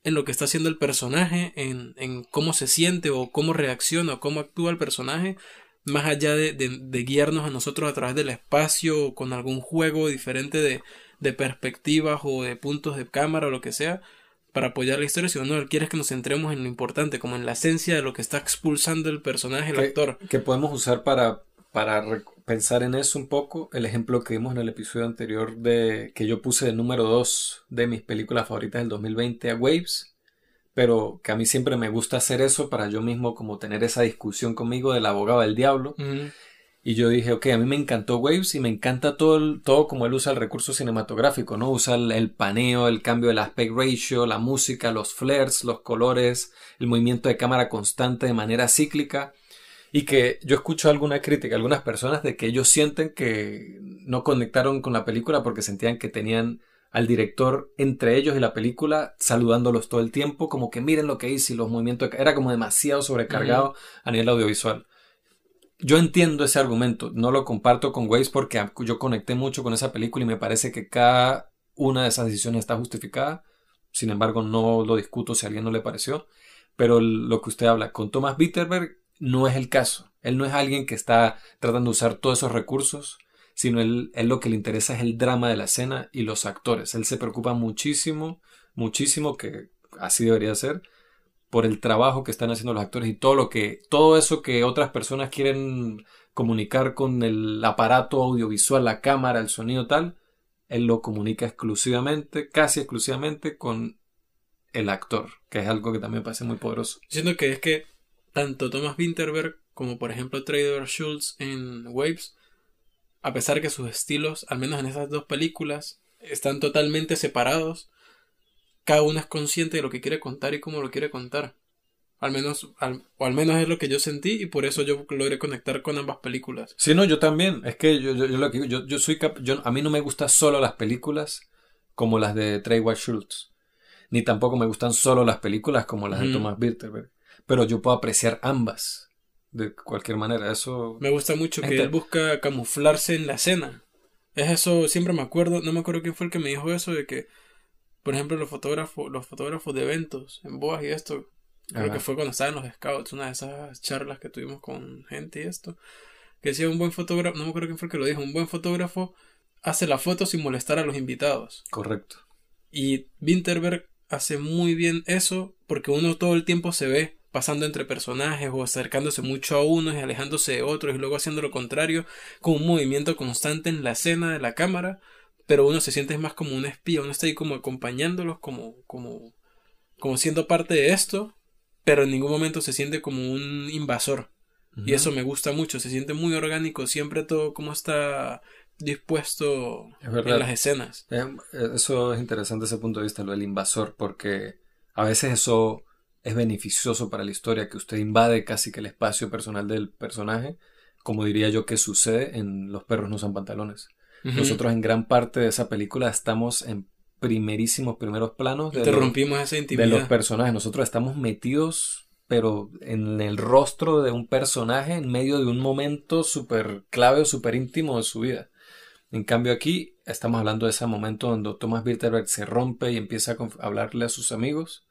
Speaker 2: en lo que está haciendo el personaje, en, en cómo se siente o cómo reacciona o cómo actúa el personaje, más allá de, de, guiarnos a nosotros a través del espacio o con algún juego diferente de, de perspectivas o de puntos de cámara o lo que sea para apoyar la historia, sino no, él quiere que nos centremos en lo importante, como en la esencia de lo que está expulsando el personaje, el actor.
Speaker 1: Que podemos usar para, para pensar en eso un poco, el ejemplo que vimos en el episodio anterior de que yo puse de número 2 de mis películas favoritas del 2020 a Waves pero que a mí siempre me gusta hacer eso para yo mismo como tener esa discusión conmigo del abogado del diablo. Y yo dije, ok, a mí me encantó Waves y me encanta todo, todo como él usa el recurso cinematográfico, ¿no? Usa el, paneo, el cambio del aspect ratio, la música, los flares, los colores, el movimiento de cámara constante de manera cíclica. Y que yo escucho alguna crítica, algunas personas de que ellos sienten que no conectaron con la película porque sentían que tenían al director entre ellos y la película saludándolos todo el tiempo, como que miren lo que hice y los movimientos, era como demasiado sobrecargado a nivel audiovisual. Yo entiendo ese argumento, no lo comparto con Waze porque yo conecté mucho con esa película y me parece que cada una de esas decisiones está justificada. Sin embargo, no lo discuto si a alguien no le pareció. Pero lo que usted habla con Thomas Bitterberg no es el caso. Él no es alguien que está tratando de usar todos esos recursos sino él, lo que le interesa es el drama de la escena y los actores. Él se preocupa muchísimo, muchísimo, que así debería ser, por el trabajo que están haciendo los actores y todo lo que, todo eso que otras personas quieren comunicar con el aparato audiovisual, la cámara, el sonido tal, él lo comunica exclusivamente, casi exclusivamente con el actor, que es algo que también parece muy poderoso.
Speaker 2: Siento que es que tanto Thomas Winterberg como por ejemplo Trader Schultz en Waves a pesar que sus estilos, al menos en esas dos películas, están totalmente separados, cada uno es consciente de lo que quiere contar y cómo lo quiere contar. Al menos, o al menos es lo que yo sentí y por eso yo logré conectar con ambas películas.
Speaker 1: Sí, no, yo también. Es que yo, yo, yo, yo soy yo, a mí no me gustan solo las películas como las de Trey Schultz. Ni tampoco me gustan solo las películas como las de Thomas Bilderberg. Pero yo puedo apreciar ambas de cualquier manera. Eso.
Speaker 2: Me gusta mucho que él busca camuflarse en la escena. Es eso, siempre me acuerdo, no me acuerdo quién fue el que me dijo eso, de que, por ejemplo, los fotógrafos, los fotógrafos de eventos, en Boas y esto, creo que fue cuando estaba en los scouts, una de esas charlas que tuvimos con gente y esto, que decía un buen fotógrafo, no me acuerdo quién fue el que lo dijo, un buen fotógrafo hace la foto sin molestar a los invitados.
Speaker 1: Correcto.
Speaker 2: Y Winterberg hace muy bien eso porque uno todo el tiempo se ve pasando entre personajes o acercándose mucho a unos y alejándose de otros y luego haciendo lo contrario, con un movimiento constante en la escena de la cámara, pero uno se siente más como un espía, uno está ahí como acompañándolos, como, como, como siendo parte de esto, pero en ningún momento se siente como un invasor. Y eso me gusta mucho, se siente muy orgánico, siempre todo como está dispuesto en las escenas.
Speaker 1: Eso es interesante ese punto de vista, lo del invasor, porque a veces eso es beneficioso para la historia, que usted invade casi que el espacio personal del personaje, como diría yo que sucede en Los perros no usan pantalones. Nosotros en gran parte de esa película estamos en primerísimos primeros planos
Speaker 2: de, Interrumpimos esa intimidad.
Speaker 1: de los personajes. Nosotros estamos metidos, pero en el rostro de un personaje en medio de un momento súper clave o súper íntimo de su vida. En cambio aquí estamos hablando de ese momento donde Thomas Bitterberg se rompe y empieza a hablarle a sus amigos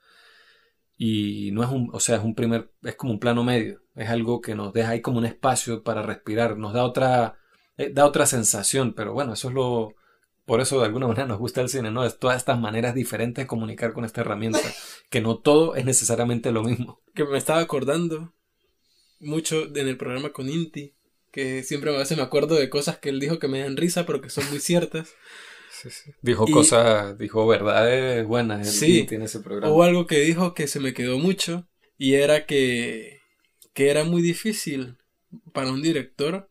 Speaker 1: y no es un, o sea, es un primer, es como un plano medio, es algo que nos deja ahí como un espacio para respirar, nos da otra, eh, da otra sensación, pero bueno, eso es lo, por eso de alguna <laughs> manera nos gusta el cine, ¿no? Es todas estas maneras diferentes de comunicar con esta herramienta, <laughs> que no todo es necesariamente lo mismo.
Speaker 2: Que me estaba acordando mucho en el programa con Inti, que siempre a veces me acuerdo de cosas que él dijo que me dan risa, pero que son muy ciertas. <laughs>
Speaker 1: Dijo cosas, dijo verdades buenas. sí, tiene ese programa.
Speaker 2: Hubo algo que dijo que se me quedó mucho y era que, que era muy difícil para un director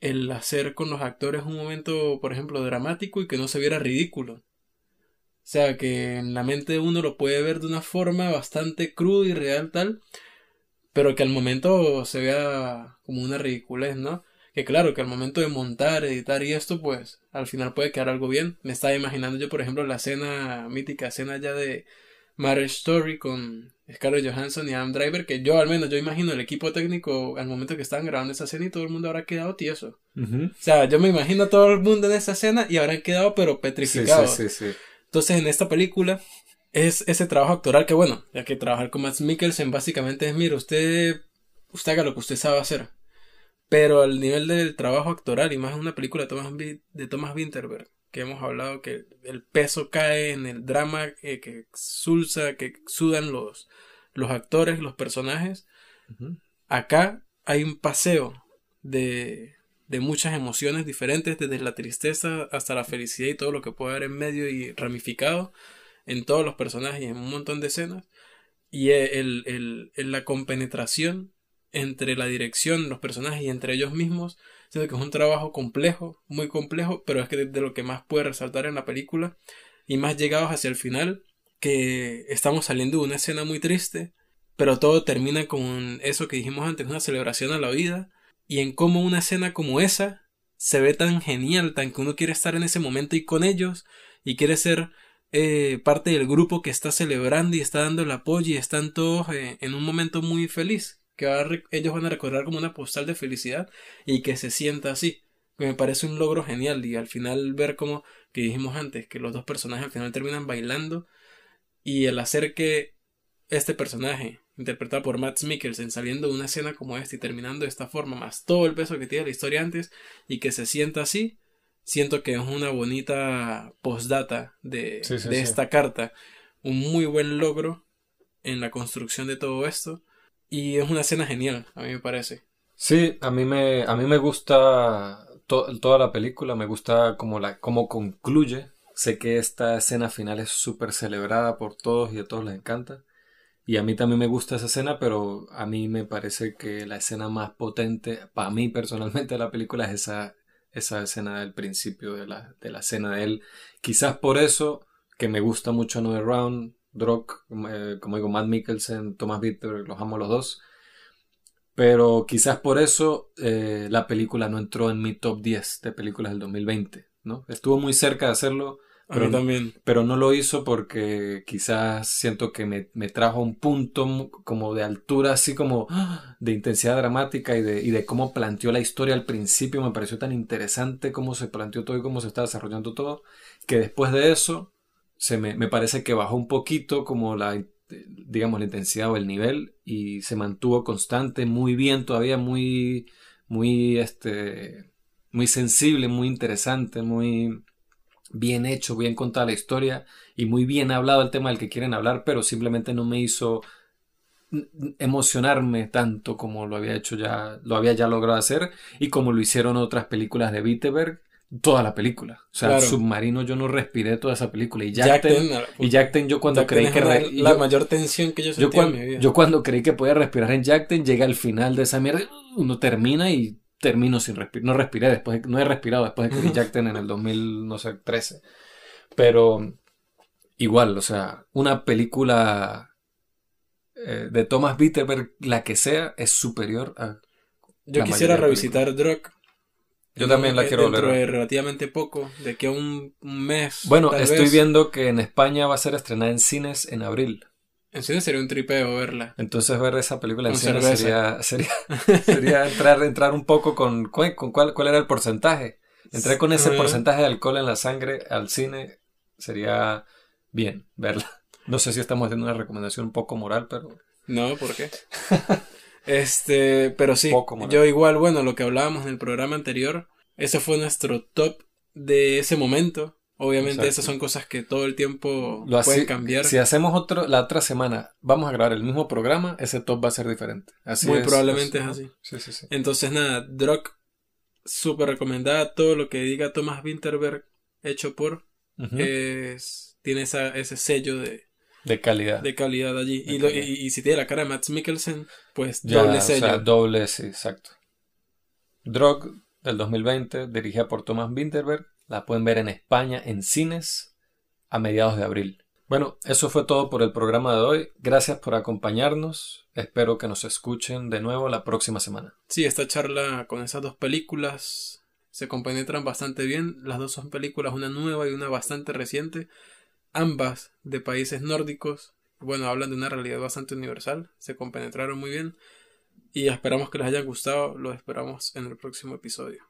Speaker 2: el hacer con los actores un momento, por ejemplo, dramático y que no se viera ridículo. O sea, que en la mente de uno lo puede ver de una forma bastante cruda y real tal, pero que al momento se vea como una ridiculez, ¿no? Que claro, que al momento de montar, editar y esto, pues al final puede quedar algo bien. Me estaba imaginando yo, por ejemplo, la escena mítica, escena ya de Marriage Story con Scarlett Johansson y Adam Driver, que yo al menos, yo imagino el equipo técnico al momento que estaban grabando esa escena y todo el mundo habrá quedado tieso. O sea, yo me imagino a todo el mundo en esa escena y habrán quedado pero petrificados.
Speaker 1: Sí, sí, sí,
Speaker 2: Entonces en esta película es ese trabajo actoral que bueno, ya que trabajar con Matt Mikkelsen básicamente es, mira, usted, usted haga lo que usted sabe hacer. Pero al nivel del trabajo actoral, y más en una película de Thomas, de Thomas Winterberg, que hemos hablado que el peso cae en el drama eh, que exulsa, que sudan los, los actores, los personajes. Acá hay un paseo de, de muchas emociones diferentes, desde la tristeza hasta la felicidad y todo lo que puede haber en medio y ramificado en todos los personajes y en un montón de escenas. Y el, el, el, la compenetración entre la dirección, los personajes y entre ellos mismos Siento que es un trabajo complejo, muy complejo, pero es que de, lo que más puede resaltar en la película y más llegados hacia el final, que estamos saliendo de una escena muy triste, pero todo termina con eso que dijimos antes, una celebración a la vida, y en cómo una escena como esa se ve tan genial, tan que uno quiere estar en ese momento y con ellos, y quiere ser eh, parte del grupo que está celebrando y está dando el apoyo y están todos eh, en un momento muy feliz que ellos van a recordar como una postal de felicidad y que se sienta así. Que me parece un logro genial y al final ver como que dijimos antes, que los dos personajes al final terminan bailando y el hacer que este personaje, interpretado por Matt Mikkelsen, saliendo de una escena como esta y terminando de esta forma, más todo el peso que tiene la historia antes y que se sienta así, siento que es una bonita postdata de, de esta carta, un muy buen logro en la construcción de todo esto y es una escena genial, a mí me parece.
Speaker 1: Sí, a mí me, a mí me gusta toda la película, me gusta como la, cómo concluye. Sé que esta escena final es súper celebrada por todos y a todos les encanta. Y a mí también me gusta esa escena, pero a mí me parece que la escena más potente, para mí personalmente de la película, es esa, esa escena del principio de la, de la escena de él. Quizás por eso que me gusta mucho No Round, Drock, eh, como digo, Matt Mikkelsen, Thomas Bitter, los amo los dos. Pero quizás por eso eh, la película no entró en mi top 10 de películas del 2020, ¿no? Estuvo muy cerca de hacerlo,
Speaker 2: pero, también.
Speaker 1: pero no lo hizo porque quizás siento que me, me, trajo un punto como de altura, así como de intensidad dramática y de, y de cómo planteó la historia al principio. Me pareció tan interesante cómo se planteó todo y cómo se está desarrollando todo, que después de eso se me, me, parece que bajó un poquito como la, digamos, la intensidad o el nivel y se mantuvo constante, muy bien todavía, muy, muy, este, muy sensible, muy interesante, muy bien hecho, bien contada la historia y muy bien hablado el tema del que quieren hablar, pero simplemente no me hizo emocionarme tanto como lo había hecho ya, lo había ya logrado hacer y como lo hicieron otras películas de Wittenberg toda la película. O sea, Submarino yo no respiré toda esa película. Y Jackten, y Jackten yo cuando creí que...
Speaker 2: La, mayor tensión que yo sentí
Speaker 1: yo, en mi vida. Yo cuando creí que podía respirar en Jackten, llega al final de esa mierda, uno termina y termino sin respirar. No respiré después, no he respirado después de que vi <laughs> Jackten en el 2013. Pero igual, o sea, una película eh, de Thomas Wittenberg, la que sea, es superior a...
Speaker 2: Yo quisiera revisitar Drog
Speaker 1: yo también la quiero
Speaker 2: dentro de relativamente poco, de que un, mes.
Speaker 1: Bueno, estoy viendo que en España va a ser estrenada en cines en abril.
Speaker 2: En cines sería un tripeo verla.
Speaker 1: Entonces ver esa película en cines sería, sería, <laughs> sería entrar, entrar un poco con, con cuál, cuál era el porcentaje. Entrar con ese porcentaje de alcohol en la sangre al cine sería bien verla. No sé si estamos haciendo una recomendación un poco moral, pero...
Speaker 2: No, ¿por qué? <laughs> Este, pero sí, yo igual, bueno, lo que hablábamos en el programa anterior, ese fue nuestro top de ese momento. Obviamente esas son cosas que todo el tiempo pueden cambiar.
Speaker 1: Si hacemos otro, la otra semana, vamos a grabar el mismo programa, ese top va a ser diferente. Así
Speaker 2: Muy probablemente es así.
Speaker 1: Sí, sí, sí.
Speaker 2: Entonces nada, Drock, súper recomendada. Todo lo que diga Thomas Winterberg, hecho por, es, tiene esa, ese sello de,
Speaker 1: de calidad.
Speaker 2: De calidad allí. y, y, si tiene la cara de Matt Mikkelsen, pues doble sello. O sea,
Speaker 1: doble, sí, exacto. Drog del 2020, dirigida por Thomas Winterberg. La pueden ver en España en cines a mediados de abril. Bueno, eso fue todo por el programa de hoy. Gracias por acompañarnos. Espero que nos escuchen de nuevo la próxima semana.
Speaker 2: Sí, esta charla con esas dos películas se compenetran bastante bien. Las dos son películas, una nueva y una bastante reciente, ambas de países nórdicos. Bueno, hablan de una realidad bastante universal, se compenetraron muy bien y esperamos que les haya gustado. Lo esperamos en el próximo episodio.